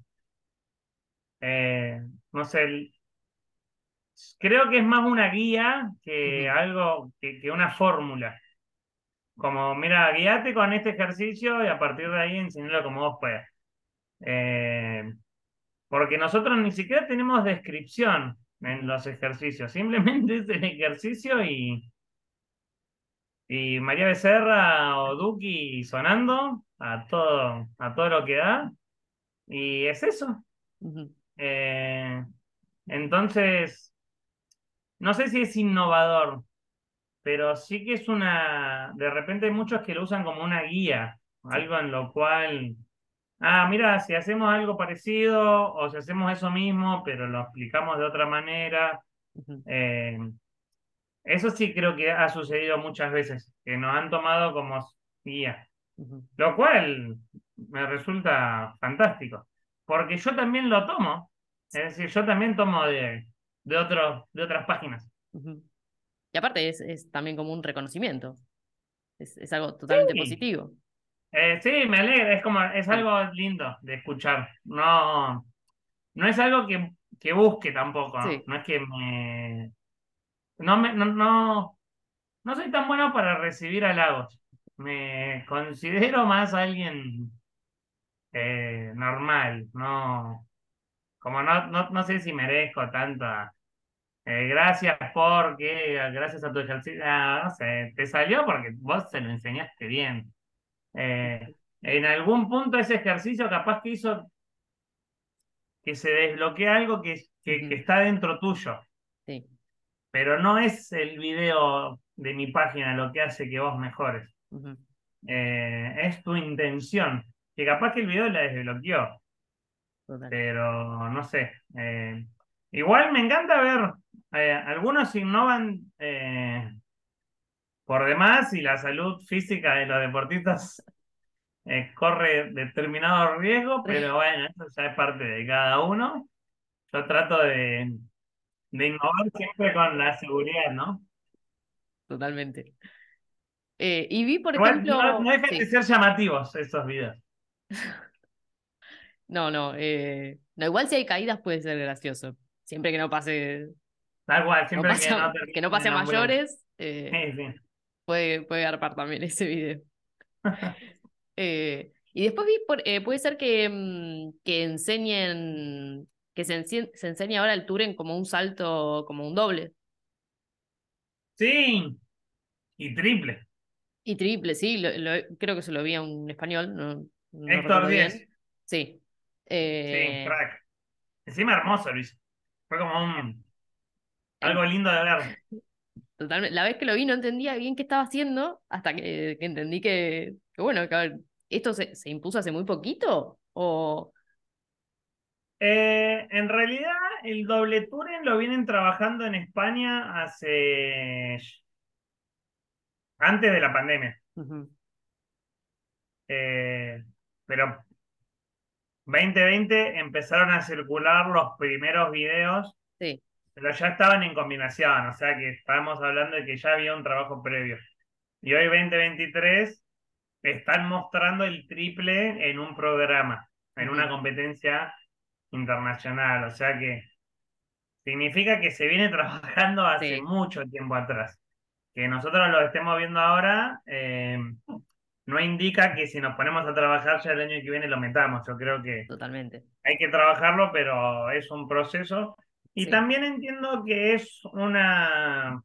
eh, no sé, el- creo que es más una guía que algo, que, que una fórmula. Como, mira, guíate con este ejercicio y a partir de ahí enseñalo como vos puedas. Eh, porque nosotros ni siquiera tenemos descripción en los ejercicios, simplemente (laughs) es el ejercicio y, y María Becerra o Duki sonando a todo, a todo lo que da, y es eso. Eh, entonces, no sé si es innovador, pero sí que es una, de repente hay muchos que lo usan como una guía, algo en lo cual, ah, mira, si hacemos algo parecido o si hacemos eso mismo, pero lo explicamos de otra manera. Eh, eso sí creo que ha sucedido muchas veces, que nos han tomado como guía, lo cual me resulta fantástico, porque yo también lo tomo, es decir, yo también tomo de, de, otros, de otras páginas. Y aparte es, es también como un reconocimiento. Es, es algo totalmente Sí. positivo. Eh, sí, me alegra, es como, es algo lindo de escuchar. No, no es algo que, que busque tampoco. Sí. No es que me. No, me, no, no, no soy tan bueno para recibir halagos. Me considero más alguien eh, normal. No, como no, no, no sé si merezco tanta. eh, gracias porque, gracias a tu ejercicio. Ah, no sé, te salió porque vos se lo enseñaste bien. Eh, en algún punto ese ejercicio capaz que hizo que se desbloquee algo que, que, Ujú. que está dentro tuyo, Sí. pero no es el video de mi página lo que hace que vos mejores. Eh, es tu intención, que capaz que el video la desbloqueó, Total. pero no sé. Eh, igual me encanta ver, eh, algunos innovan eh, por demás y la salud física de los deportistas (laughs) eh, corre determinado riesgo, pero bueno, eso ya es parte de cada uno. Yo trato de, de innovar siempre con la seguridad, ¿no? Totalmente. Eh, y vi, por Igual, ejemplo. no, no dejan sí. de ser llamativos esos videos. (laughs) No, no, eh, no, igual si hay caídas puede ser gracioso. Siempre que no pase, Tal cual, no siempre pase (laughs) que no que no pase a mayores, eh, Sí, sí. Puede, puede garpar también (laughs) ese video. (laughs) Eh, y después vi, por- eh, puede ser que, mm, que enseñen, que se, se enseñe ahora el Turing como un salto, como un doble. Sí, y triple. Y triple, sí, lo- lo- creo que se lo vi a un español, no, no Héctor. Díez. Sí. Sí, Eh, crack. Encima hermoso, Luis. Fue como un algo lindo de ver. Totalmente. La vez que lo vi no entendía bien qué estaba haciendo hasta que, que entendí que, que, bueno, que a ver, ¿esto se, se impuso hace muy poquito? ¿O Eh, en realidad, el doble Turing lo vienen trabajando en España hace antes de la pandemia. Ujú. Eh, pero 2020 empezaron a circular los primeros videos, Sí, pero ya estaban en combinación, o sea que estábamos hablando de que ya había un trabajo previo. Y hoy 2023 están mostrando el triple en un programa, en una competencia internacional, o sea que significa que se viene (laughs) trabajando hace Sí. mucho tiempo atrás. Que nosotros lo estemos viendo ahora eh, no indica que si nos ponemos a trabajar ya el año que viene lo metamos. Yo creo que totalmente. hay que trabajarlo, pero es un proceso. Y Sí. también entiendo que es una,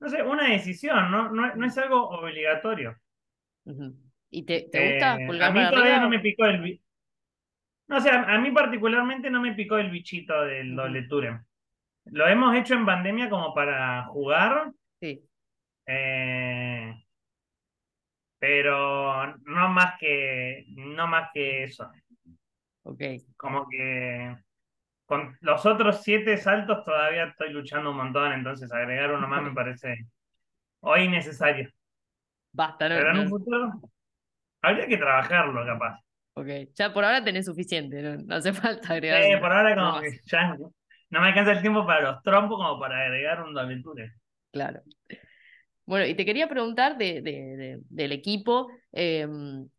no sé, una decisión, ¿no? No, no es algo obligatorio. ¿Y te, te gusta Eh, a mí todavía no me picó el... No sé, a, a mí particularmente no me picó el bichito del doble Turing. Lo hemos hecho en pandemia como para jugar, Sí, eh, pero no más que, no más que eso. Ok. Como que con los otros siete saltos todavía estoy luchando un montón, entonces agregar uno más me (laughs) parece hoy necesario. Basta, no, Pero en un futuro habría que trabajarlo, capaz. ok. Ya por ahora tenés suficiente, no, no hace falta agregar uno- por ahora como que ya no me alcanza el tiempo para los trompos como para agregar un Turing. Claro. Bueno, y te quería preguntar de, de- de- del equipo, eh,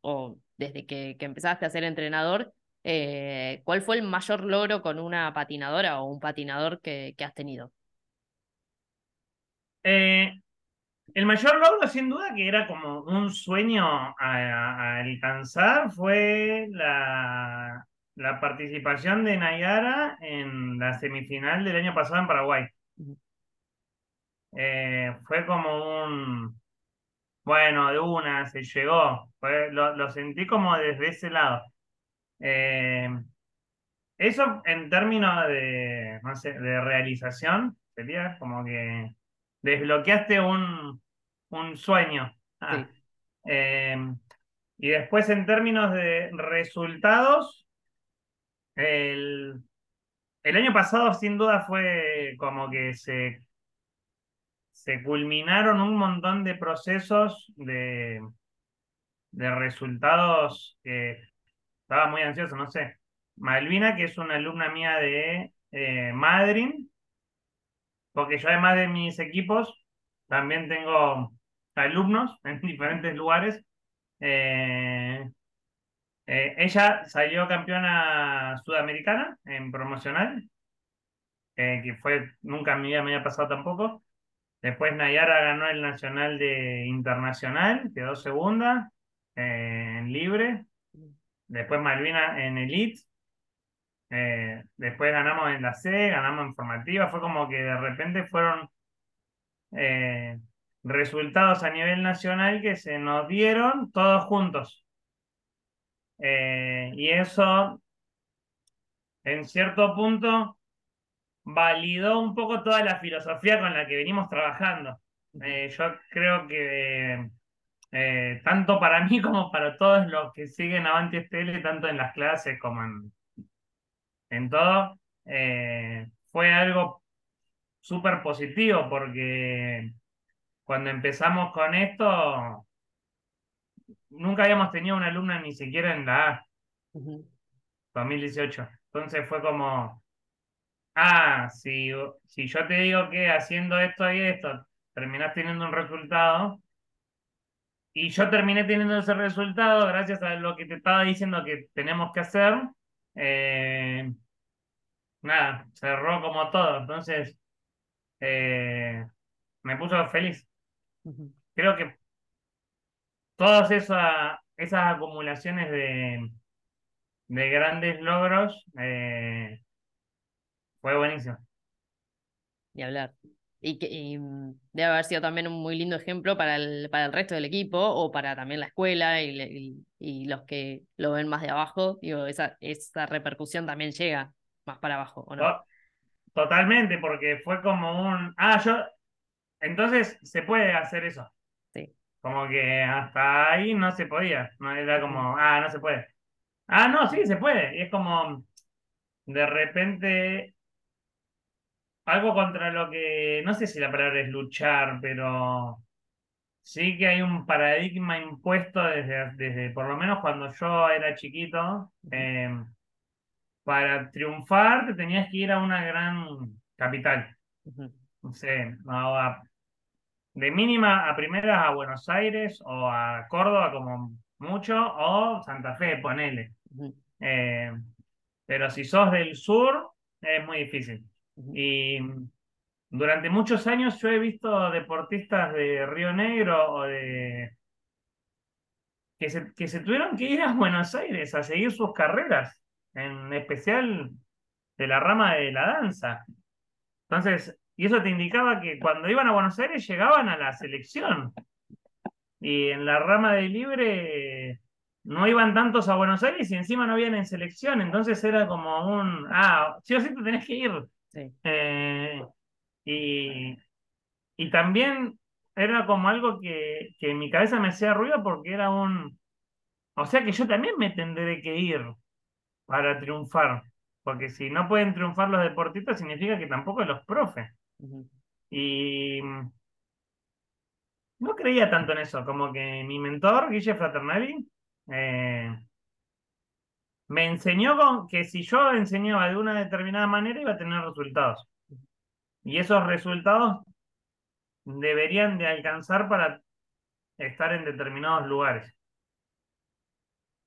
o desde que, que empezaste a ser entrenador, eh, ¿cuál fue el mayor logro con una patinadora o un patinador que, que has tenido? Eh, el mayor logro, sin duda, que era como un sueño a, a alcanzar, fue la, la participación de Nayara en la semifinal del año pasado en Paraguay. Eh, fue como un, bueno, de una, se llegó. Fue- lo, lo sentí como desde ese lado. Eh, eso en términos de, no sé, de realización, sería como que desbloqueaste un, un sueño. Ah, Sí. eh, y después en términos de resultados, el, el año pasado sin duda fue como que se, se culminaron un montón de procesos de, de resultados que estaba muy ansioso, no sé. Malvina, que es una alumna mía de eh, Madryn, porque yo además de mis equipos, también tengo alumnos (laughs) en diferentes lugares. Eh, eh, ella salió campeona sudamericana en promocional, que fue, nunca en mi vida me había pasado tampoco. Después Nayara ganó el nacional de internacional, quedó segunda en libre. Después Malvina en elite. Eh, después ganamos en la C, ganamos en formativa. Fue como que de repente fueron eh, resultados a nivel nacional que se nos dieron todos juntos. Eh, y eso, en cierto punto, validó un poco toda la filosofía con la que venimos trabajando. Eh, yo creo que eh, tanto para mí como para todos los que siguen Avanti Estele, tanto en las clases como en, en todo, eh, fue algo súper positivo porque cuando empezamos con esto, nunca habíamos tenido una alumna ni siquiera en la A, Ujú. 2018. Entonces fue como ah, si, si yo te digo que haciendo esto y esto terminás teniendo un resultado, y yo terminé teniendo ese resultado gracias a lo que te estaba diciendo que tenemos que hacer, eh, nada, cerró como todo. Entonces, eh, me puso feliz. Creo que todas esas, esas acumulaciones de, de grandes logros eh, fue buenísimo. Y hablar. Y, que, mm, debe haber sido también un muy lindo ejemplo para el, para el resto del equipo o para también la escuela y, y, los que lo ven más de abajo. Digo, esa, esa repercusión también llega más para abajo, ¿o no? Totalmente, porque fue como un. Ah, yo. Entonces se puede hacer eso. Sí. Como que hasta ahí no se podía. No era como, ah, no se puede. Ah, no, sí, se puede. Y es como. De repente. Algo contra lo que. No sé si la palabra es luchar, pero. Sí que hay un paradigma impuesto desde, desde por lo menos cuando yo era chiquito. Eh, para triunfar te tenías que ir a una gran capital. No sé, de mínima a primera a Buenos Aires o a Córdoba como mucho, o Santa Fe, ponele. Eh, pero si sos del sur, es muy difícil. Y durante muchos años yo he visto deportistas de Río Negro o de... Que se, que se tuvieron que ir a Buenos Aires a seguir sus carreras en especial de la rama de la danza. Entonces, y eso te indicaba que cuando iban a Buenos Aires llegaban a la selección. Y en la rama de libre no iban tantos a Buenos Aires y encima no habían en selección. Entonces era como un, ah, sí o sí te tenés que ir. Eh, y, y también era como algo que, que en mi cabeza me hacía ruido porque era un, o sea que yo también me tendré que ir para triunfar. Porque si no pueden triunfar los deportistas, significa que tampoco los profes. Y no creía tanto en eso, como que mi mentor, Guille Fraternelli, eh, me enseñó con, que si yo enseñaba de una determinada manera iba a tener resultados. Y esos resultados deberían de alcanzar para estar en determinados lugares.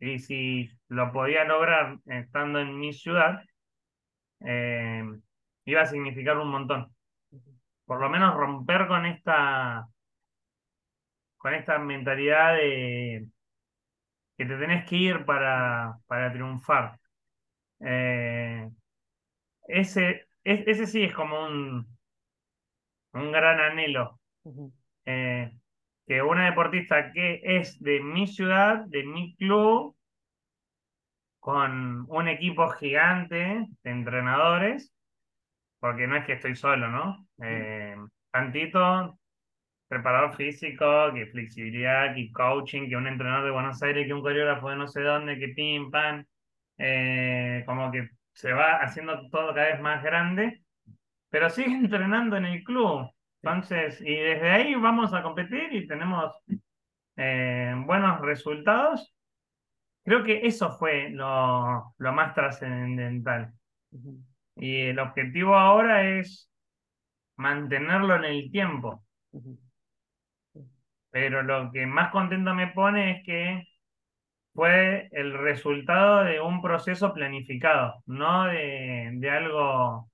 Y si lo podía lograr estando en mi ciudad, eh, iba a significar un montón. Por lo menos romper con esta, con esta mentalidad de que te tenés que ir para, para triunfar. Eh, ese, ese sí es como un, un gran anhelo. Eh, que una deportista que es de mi ciudad, de mi club, con un equipo gigante de entrenadores, porque no es que estoy solo, ¿no? Eh, tantito preparador físico, que flexibilidad, que coaching, que un entrenador de Buenos Aires, que un coreógrafo de no sé dónde, que pim, pam, eh, como que se va haciendo todo cada vez más grande, pero sigue (laughs) entrenando en el club. Entonces, y desde ahí vamos a competir y tenemos eh, buenos resultados Creo que eso fue lo, más trascendental. Y el objetivo ahora es mantenerlo en el tiempo. Pero lo que más contento me pone es que fue el resultado de un proceso planificado, no de, de algo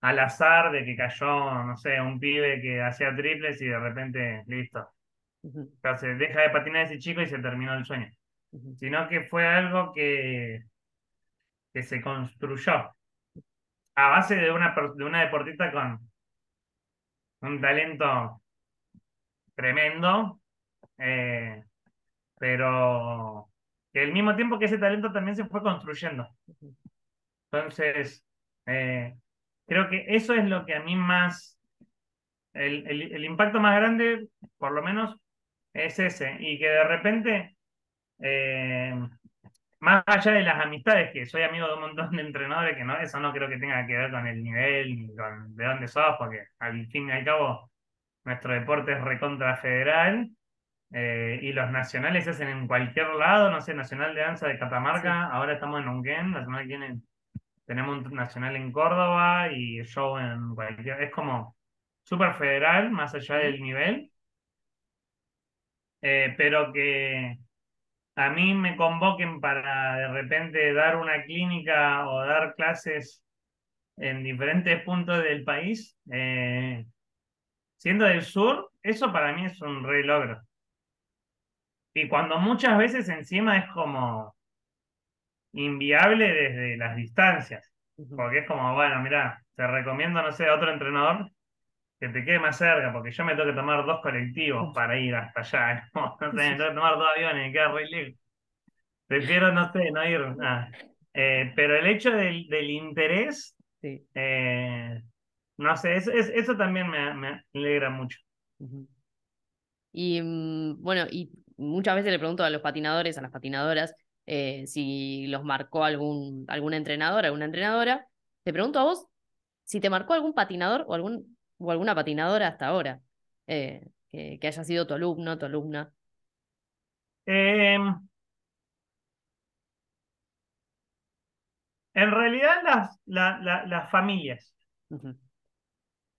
al azar, de que cayó, no sé, un pibe que hacía triples y de repente, listo. Entonces deja de patinar ese chico y se terminó el sueño. Sino que fue algo que, que se construyó a base de una, de una deportista con un talento tremendo, eh, pero que al mismo tiempo que ese talento también se fue construyendo. Entonces, eh, creo que eso es lo que a mí más, el, el, impacto más grande, por lo menos, es ese, y que de repente eh, más allá de las amistades, que soy amigo de un montón de entrenadores, que no, eso no creo que tenga que ver con el nivel ni con de dónde sos, porque al fin y al cabo nuestro deporte es recontra federal eh, y los nacionales se hacen en cualquier lado, no sé, Nacional de Danza de Catamarca, ahora estamos en Unquén, la semana que viene tenemos un nacional en Córdoba y show en cualquier. Es como súper federal, más allá del nivel. Eh, pero que a mí me convoquen para de repente dar una clínica o dar clases en diferentes puntos del país, eh, siendo del sur, eso para mí es un re logro. Y cuando muchas veces encima es como inviable desde las distancias, porque es como, bueno, mira, te recomiendo, no sé, a otro entrenador que te quede más cerca, porque yo me tengo que tomar dos colectivos para ir hasta allá. (laughs) No, sé, me tengo que tomar dos aviones, me queda re lejos. Prefiero, no sé, no ir. Eh, pero el hecho del, del interés, eh, no sé, eso, eso también me, me, alegra mucho. Y mm, bueno, y muchas veces le pregunto a los patinadores, a las patinadoras, eh, si los marcó algún, algún entrenador, alguna entrenadora. Te pregunto a vos si te marcó algún patinador o algún o alguna patinadora hasta ahora eh, que, haya sido tu alumno, tu alumna? Em, en realidad las, las familias.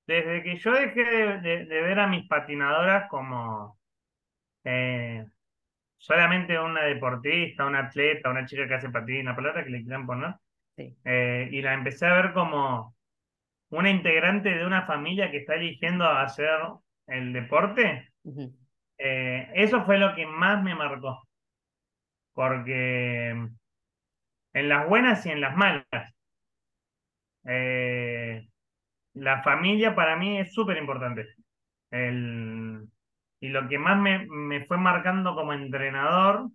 Desde que yo dejé de, ver a mis patinadoras como eh, solamente una deportista, una atleta, una chica que hace patina, palabra que le quieran poner, eh, y la empecé a ver como una integrante de una familia que está eligiendo hacer el deporte, eh, eso fue lo que más me marcó. Porque en las buenas y en las malas, eh, la familia para mí es súper importante. y lo que más me, fue marcando como entrenador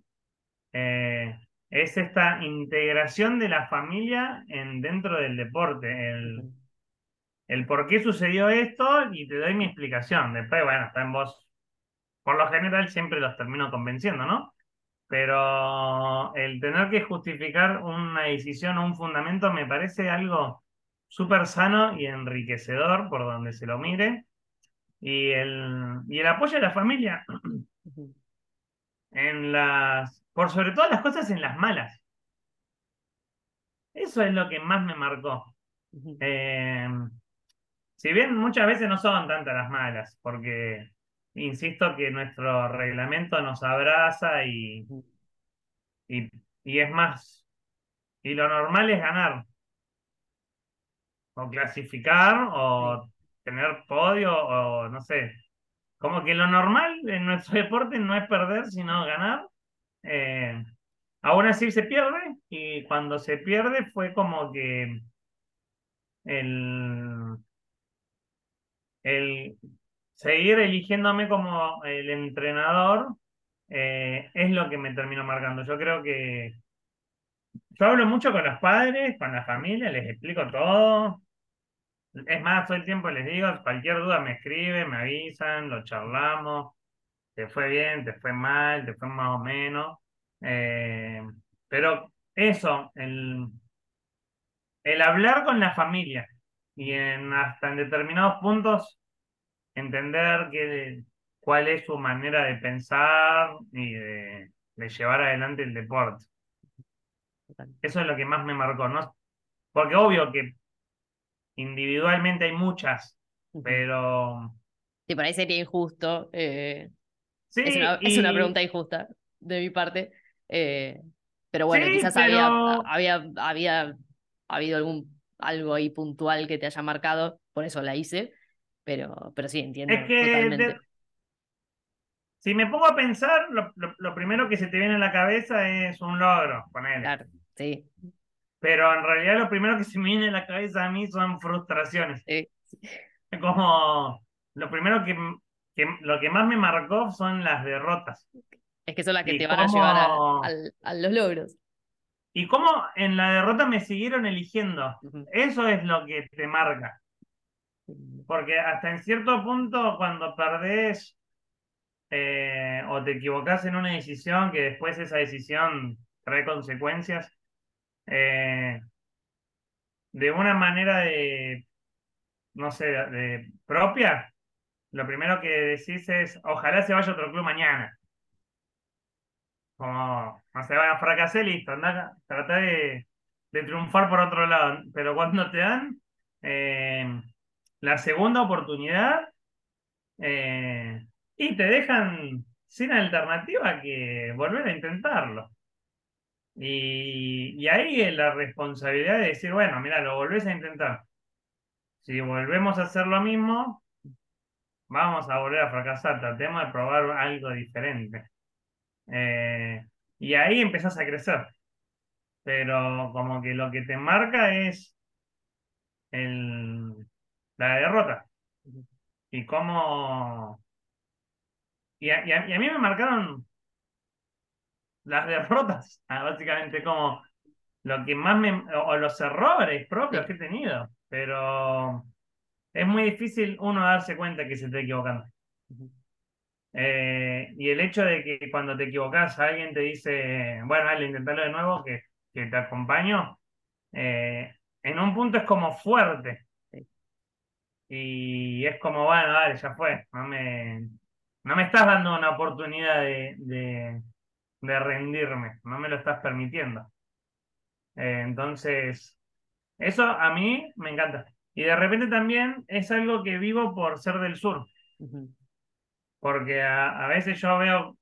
eh, es esta integración de la familia en, dentro del deporte. El, el por qué sucedió esto y te doy mi explicación. Después, bueno, está en vos. Por lo general siempre los termino convenciendo, ¿no? Pero el tener que justificar una decisión o un fundamento me parece algo súper sano y enriquecedor por donde se lo mire. Y el, y el apoyo de la familia (clears throat) en las, por sobre todas las cosas en las malas. Eso es lo que más me marcó. Eh, si bien muchas veces no son tantas las malas, porque insisto que nuestro reglamento nos abraza y, y, es más, y lo normal es ganar, o clasificar, o tener podio, o no sé, como que lo normal en nuestro (laughs) deporte no es perder, sino ganar. Eh, aún así se pierde, y cuando se pierde fue como que el el seguir eligiéndome como el entrenador eh, es lo que me terminó marcando. Yo creo que yo hablo mucho con los padres, con la familia, les explico todo. Es más, todo el tiempo les digo, cualquier duda me escriben, me avisan, lo charlamos. Te fue bien, te fue mal, te fue más o menos. Eh, pero eso, el, el hablar con la familia, y en hasta en determinados puntos entender que, cuál es su manera de pensar y de, llevar adelante el deporte. Eso es lo que más me marcó, ¿no? Porque obvio que individualmente hay muchas, pero... Sí, por ahí sería injusto. Eh, sí, es, una, es, una, pregunta injusta de mi parte. Eh, pero bueno, quizás Había, había, había habido algún algo ahí puntual que te haya marcado, por eso la hice, pero, pero sí, entiendo es que totalmente. Si me pongo a pensar, lo, primero que se te viene a la cabeza es un logro, poner. Claro, sí. Pero en realidad lo primero que se me viene a la cabeza a mí son frustraciones. Sí. Como lo primero que, lo que más me marcó son las derrotas. Es que son las que te van a llevar a los logros. Y cómo en la derrota me siguieron eligiendo. Eso es lo que te marca. Porque hasta en cierto punto, cuando perdés eh, o te equivocás en una decisión, que después esa decisión trae consecuencias, eh, de una manera de, no sé, propia, lo primero que decís es, ojalá se vaya otro club mañana como, no se van a fracasar, listo, anda, trata de, de triunfar por otro lado, pero cuando te dan eh, la segunda oportunidad eh, y te dejan sin alternativa que volver a intentarlo. Y, y ahí es la responsabilidad de decir, bueno, mira, lo volvés a intentar. Si volvemos a hacer lo mismo, vamos a volver a fracasar. Tratemos de probar algo diferente. Eh, y ahí empezás a crecer. Pero como que lo que te marca es el, la derrota. Y cómo... Y a, y a- y a mí me marcaron las derrotas, (laughs) ah, básicamente como lo que más me... o los errores propios que he tenido. Pero es muy difícil uno darse cuenta que se está equivocando. Eh, y el hecho de que cuando te equivocas alguien te dice, bueno, dale, intentalo de nuevo, que, que te acompaño, eh, en un punto es como fuerte. Sí. Y es como, bueno, dale, ya fue. No me, no me estás dando una oportunidad de, de, de rendirme, no me lo estás permitiendo. Eh, entonces, eso a mí me encanta. Y de repente también es algo que vivo por ser del sur. Porque a, a veces yo veo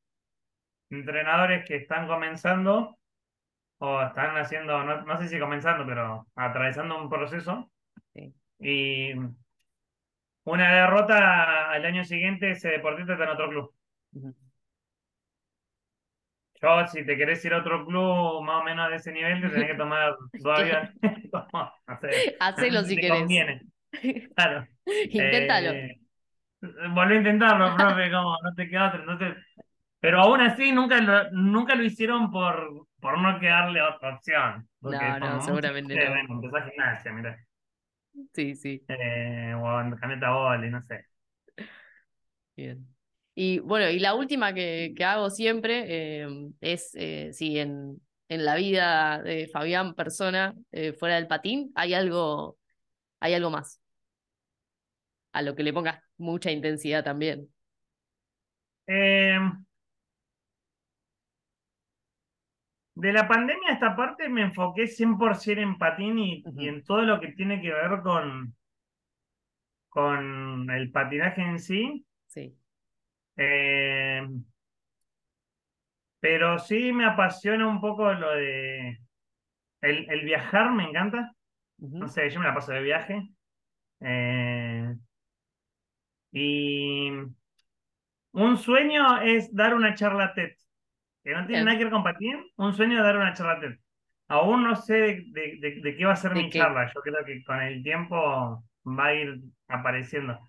entrenadores que están comenzando o están haciendo, no, no sé si comenzando, pero atravesando un proceso Sí. y una derrota al año siguiente ese deportista está en otro club. Yo, si te querés ir a otro club más o menos de ese nivel, te tenés que tomar (laughs) (laughs) sé, Hacelo si te querés. conviene. (laughs) Claro. Inténtalo. Eh, volví a intentarlo, profe, como no te queda otra. Entonces, pero aún así nunca lo, nunca lo hicieron por, por no quedarle otra opción. No, no, seguramente gente, no. Bueno, empezó a gimnasia, mira. Sí, sí. Eh, o en caneta vole, no sé. Bien. Y bueno, y la última que, que hago siempre eh, es, eh, si en, en la vida de Fabián persona, eh, fuera del patín, hay algo, hay algo más. A lo que le pongas mucha intensidad también. Eh, de la pandemia a esta parte me enfoqué 100% en patín y, y en todo lo que tiene que ver con, con el patinaje en sí. Sí. Eh, pero sí me apasiona un poco lo de el, el viajar, me encanta. No sé, yo me la paso de viaje. Eh, y un sueño es dar una charla TED, que no tiene nada que ver con patín. Un sueño es dar una charla TED. Aún no sé de, de- de- de qué va a ser ¿De mi qué? charla. Yo creo que con el tiempo va a ir apareciendo.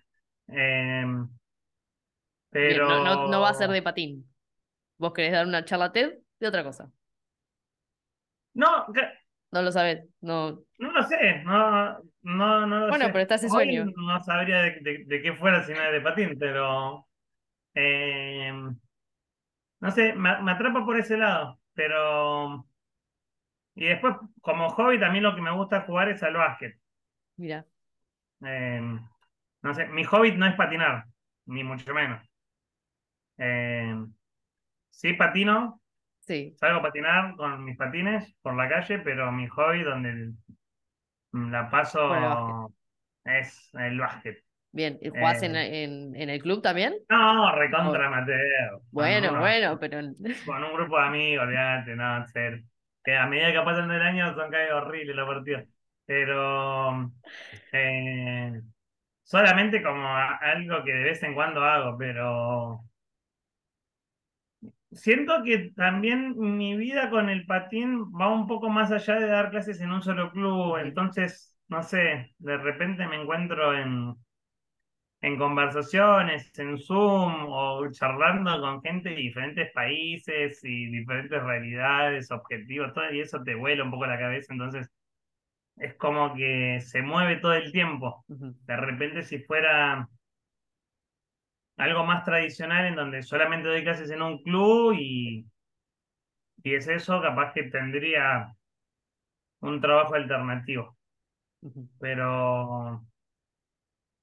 Eh, Bien, no, no, no va a ser de patín. Vos querés dar una charla TED de otra cosa. no, que- No lo sabés. No. no lo sé, no, no, no lo Bueno, sé. pero está ese Hoy sueño. no sabría de, de- de qué fuera si no es de patín, pero eh, no sé, me, me atrapa por ese lado. Pero y después, como hobby, también lo que me gusta jugar es al básquet. Mira. Eh, no sé, mi hobby no es patinar, ni mucho menos. Eh, sí patino, Sí. salgo a patinar con mis patines por la calle, pero mi hobby donde la paso el es el básquet. Bien. ¿Y ¿Jugás en, Eh, en, en el club también? no, recontra amateur. Con Bueno, bueno, pero. (laughs) con un grupo de amigos, olvídate, no, serio. Que a medida que pasan el año son cada vez horribles los partidos. Pero eh, solamente como algo que de vez en cuando hago, pero siento que también mi vida con el patín va un poco más allá de dar clases en un solo club. Entonces, no sé, de repente me encuentro en, en conversaciones, en Zoom o charlando con gente de diferentes países y diferentes realidades, objetivos, todo, y eso te vuela un poco la cabeza. Entonces, es como que se mueve todo el tiempo. De repente, si fuera algo más tradicional en donde solamente doy clases en un club y, y es eso, capaz que tendría un trabajo alternativo. Pero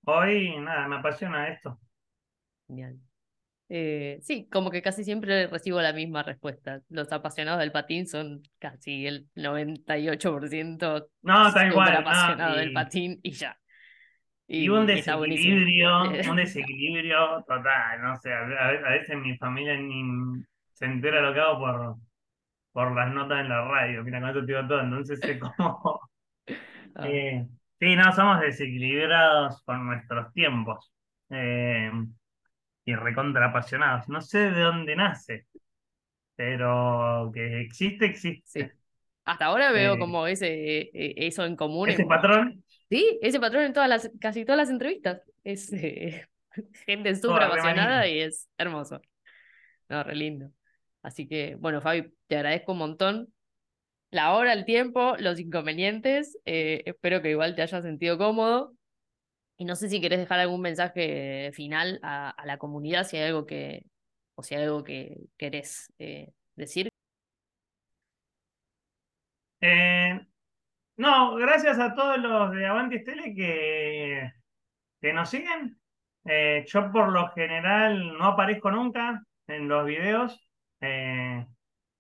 hoy, nada, me apasiona esto. Genial. Eh, sí, como que casi siempre recibo la misma respuesta. Los apasionados del patín son casi el 98% no, tal igual, apasionado del patín y ya. Y, un desequilibrio, (laughs) un desequilibrio total, no sé, a, veces mi familia ni se entera lo que hago por, por las notas en la radio, mira, con eso te digo todo, entonces es como... (laughs) Ah. Eh, sí, no, somos desequilibrados con nuestros tiempos. Eh, y recontra apasionados. No sé de dónde nace, pero que existe, existe. Hasta ahora veo eh, como ese, e, eso en común. ¿Ese patrón? Sí, ese patrón en todas las, casi todas las entrevistas. Es eh, (laughs) gente súper apasionada y es hermoso. No, re lindo. Así que, bueno, Fabi, te agradezco un montón. La hora, el tiempo, los inconvenientes. Eh, espero que igual te hayas sentido cómodo. Y no sé si querés dejar algún mensaje final a, la comunidad, si hay algo que, o si hay algo que querés eh, decir. Eh, no, gracias a todos los de Avanti Tele que, que nos siguen. Eh, yo por lo general no aparezco nunca en los videos,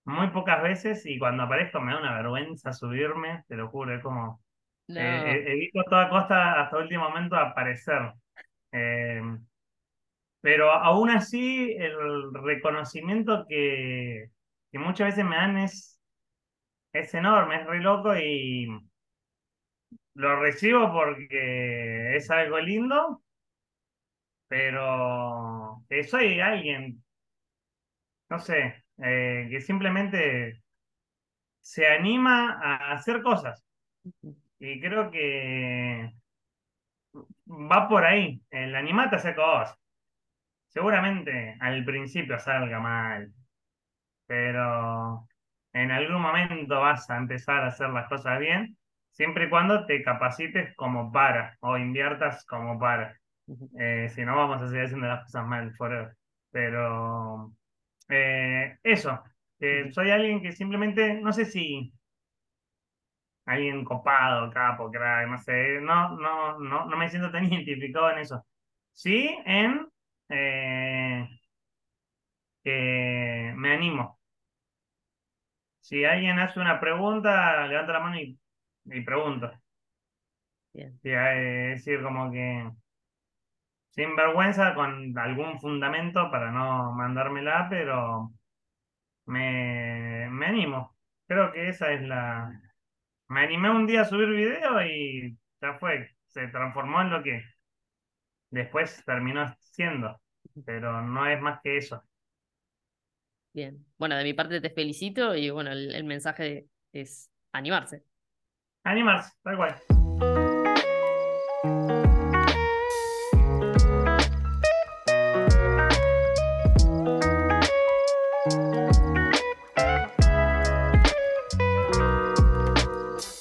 muy pocas veces, y cuando aparezco me da una vergüenza subirme, te lo juro, es como eh, evito a toda costa hasta el último momento aparecer. Eh, pero aún así, el reconocimiento que, que, muchas veces me dan es, es enorme, es re loco y lo recibo porque es algo lindo, pero soy alguien, no sé, eh, que simplemente se anima a hacer cosas. Y creo que va por ahí. El animate a hacer cosas. Seguramente al principio salga mal, pero en algún momento vas a empezar a hacer las cosas bien, siempre y cuando te capacites como para o inviertas como para. Eh, si no, vamos a seguir haciendo las cosas mal forever. Pero eh, eso, soy alguien que simplemente, no sé si alguien copado, capo, crack, no sé, no, no, no, no me siento tan (laughs) identificado en eso. Sí, en eh, que me animo. Si alguien hace una pregunta, levanta la mano y, y pregunto. Bien. es decir, como que sin vergüenza, con algún fundamento para no mandármela, pero me, me animo. Creo que esa es la, me animé un día a subir video y ya fue, se transformó en lo que después terminó siendo, pero no es más que eso. Bien, bueno, de mi parte te felicito y bueno, el, el mensaje es animarse. Animarse, tal cual.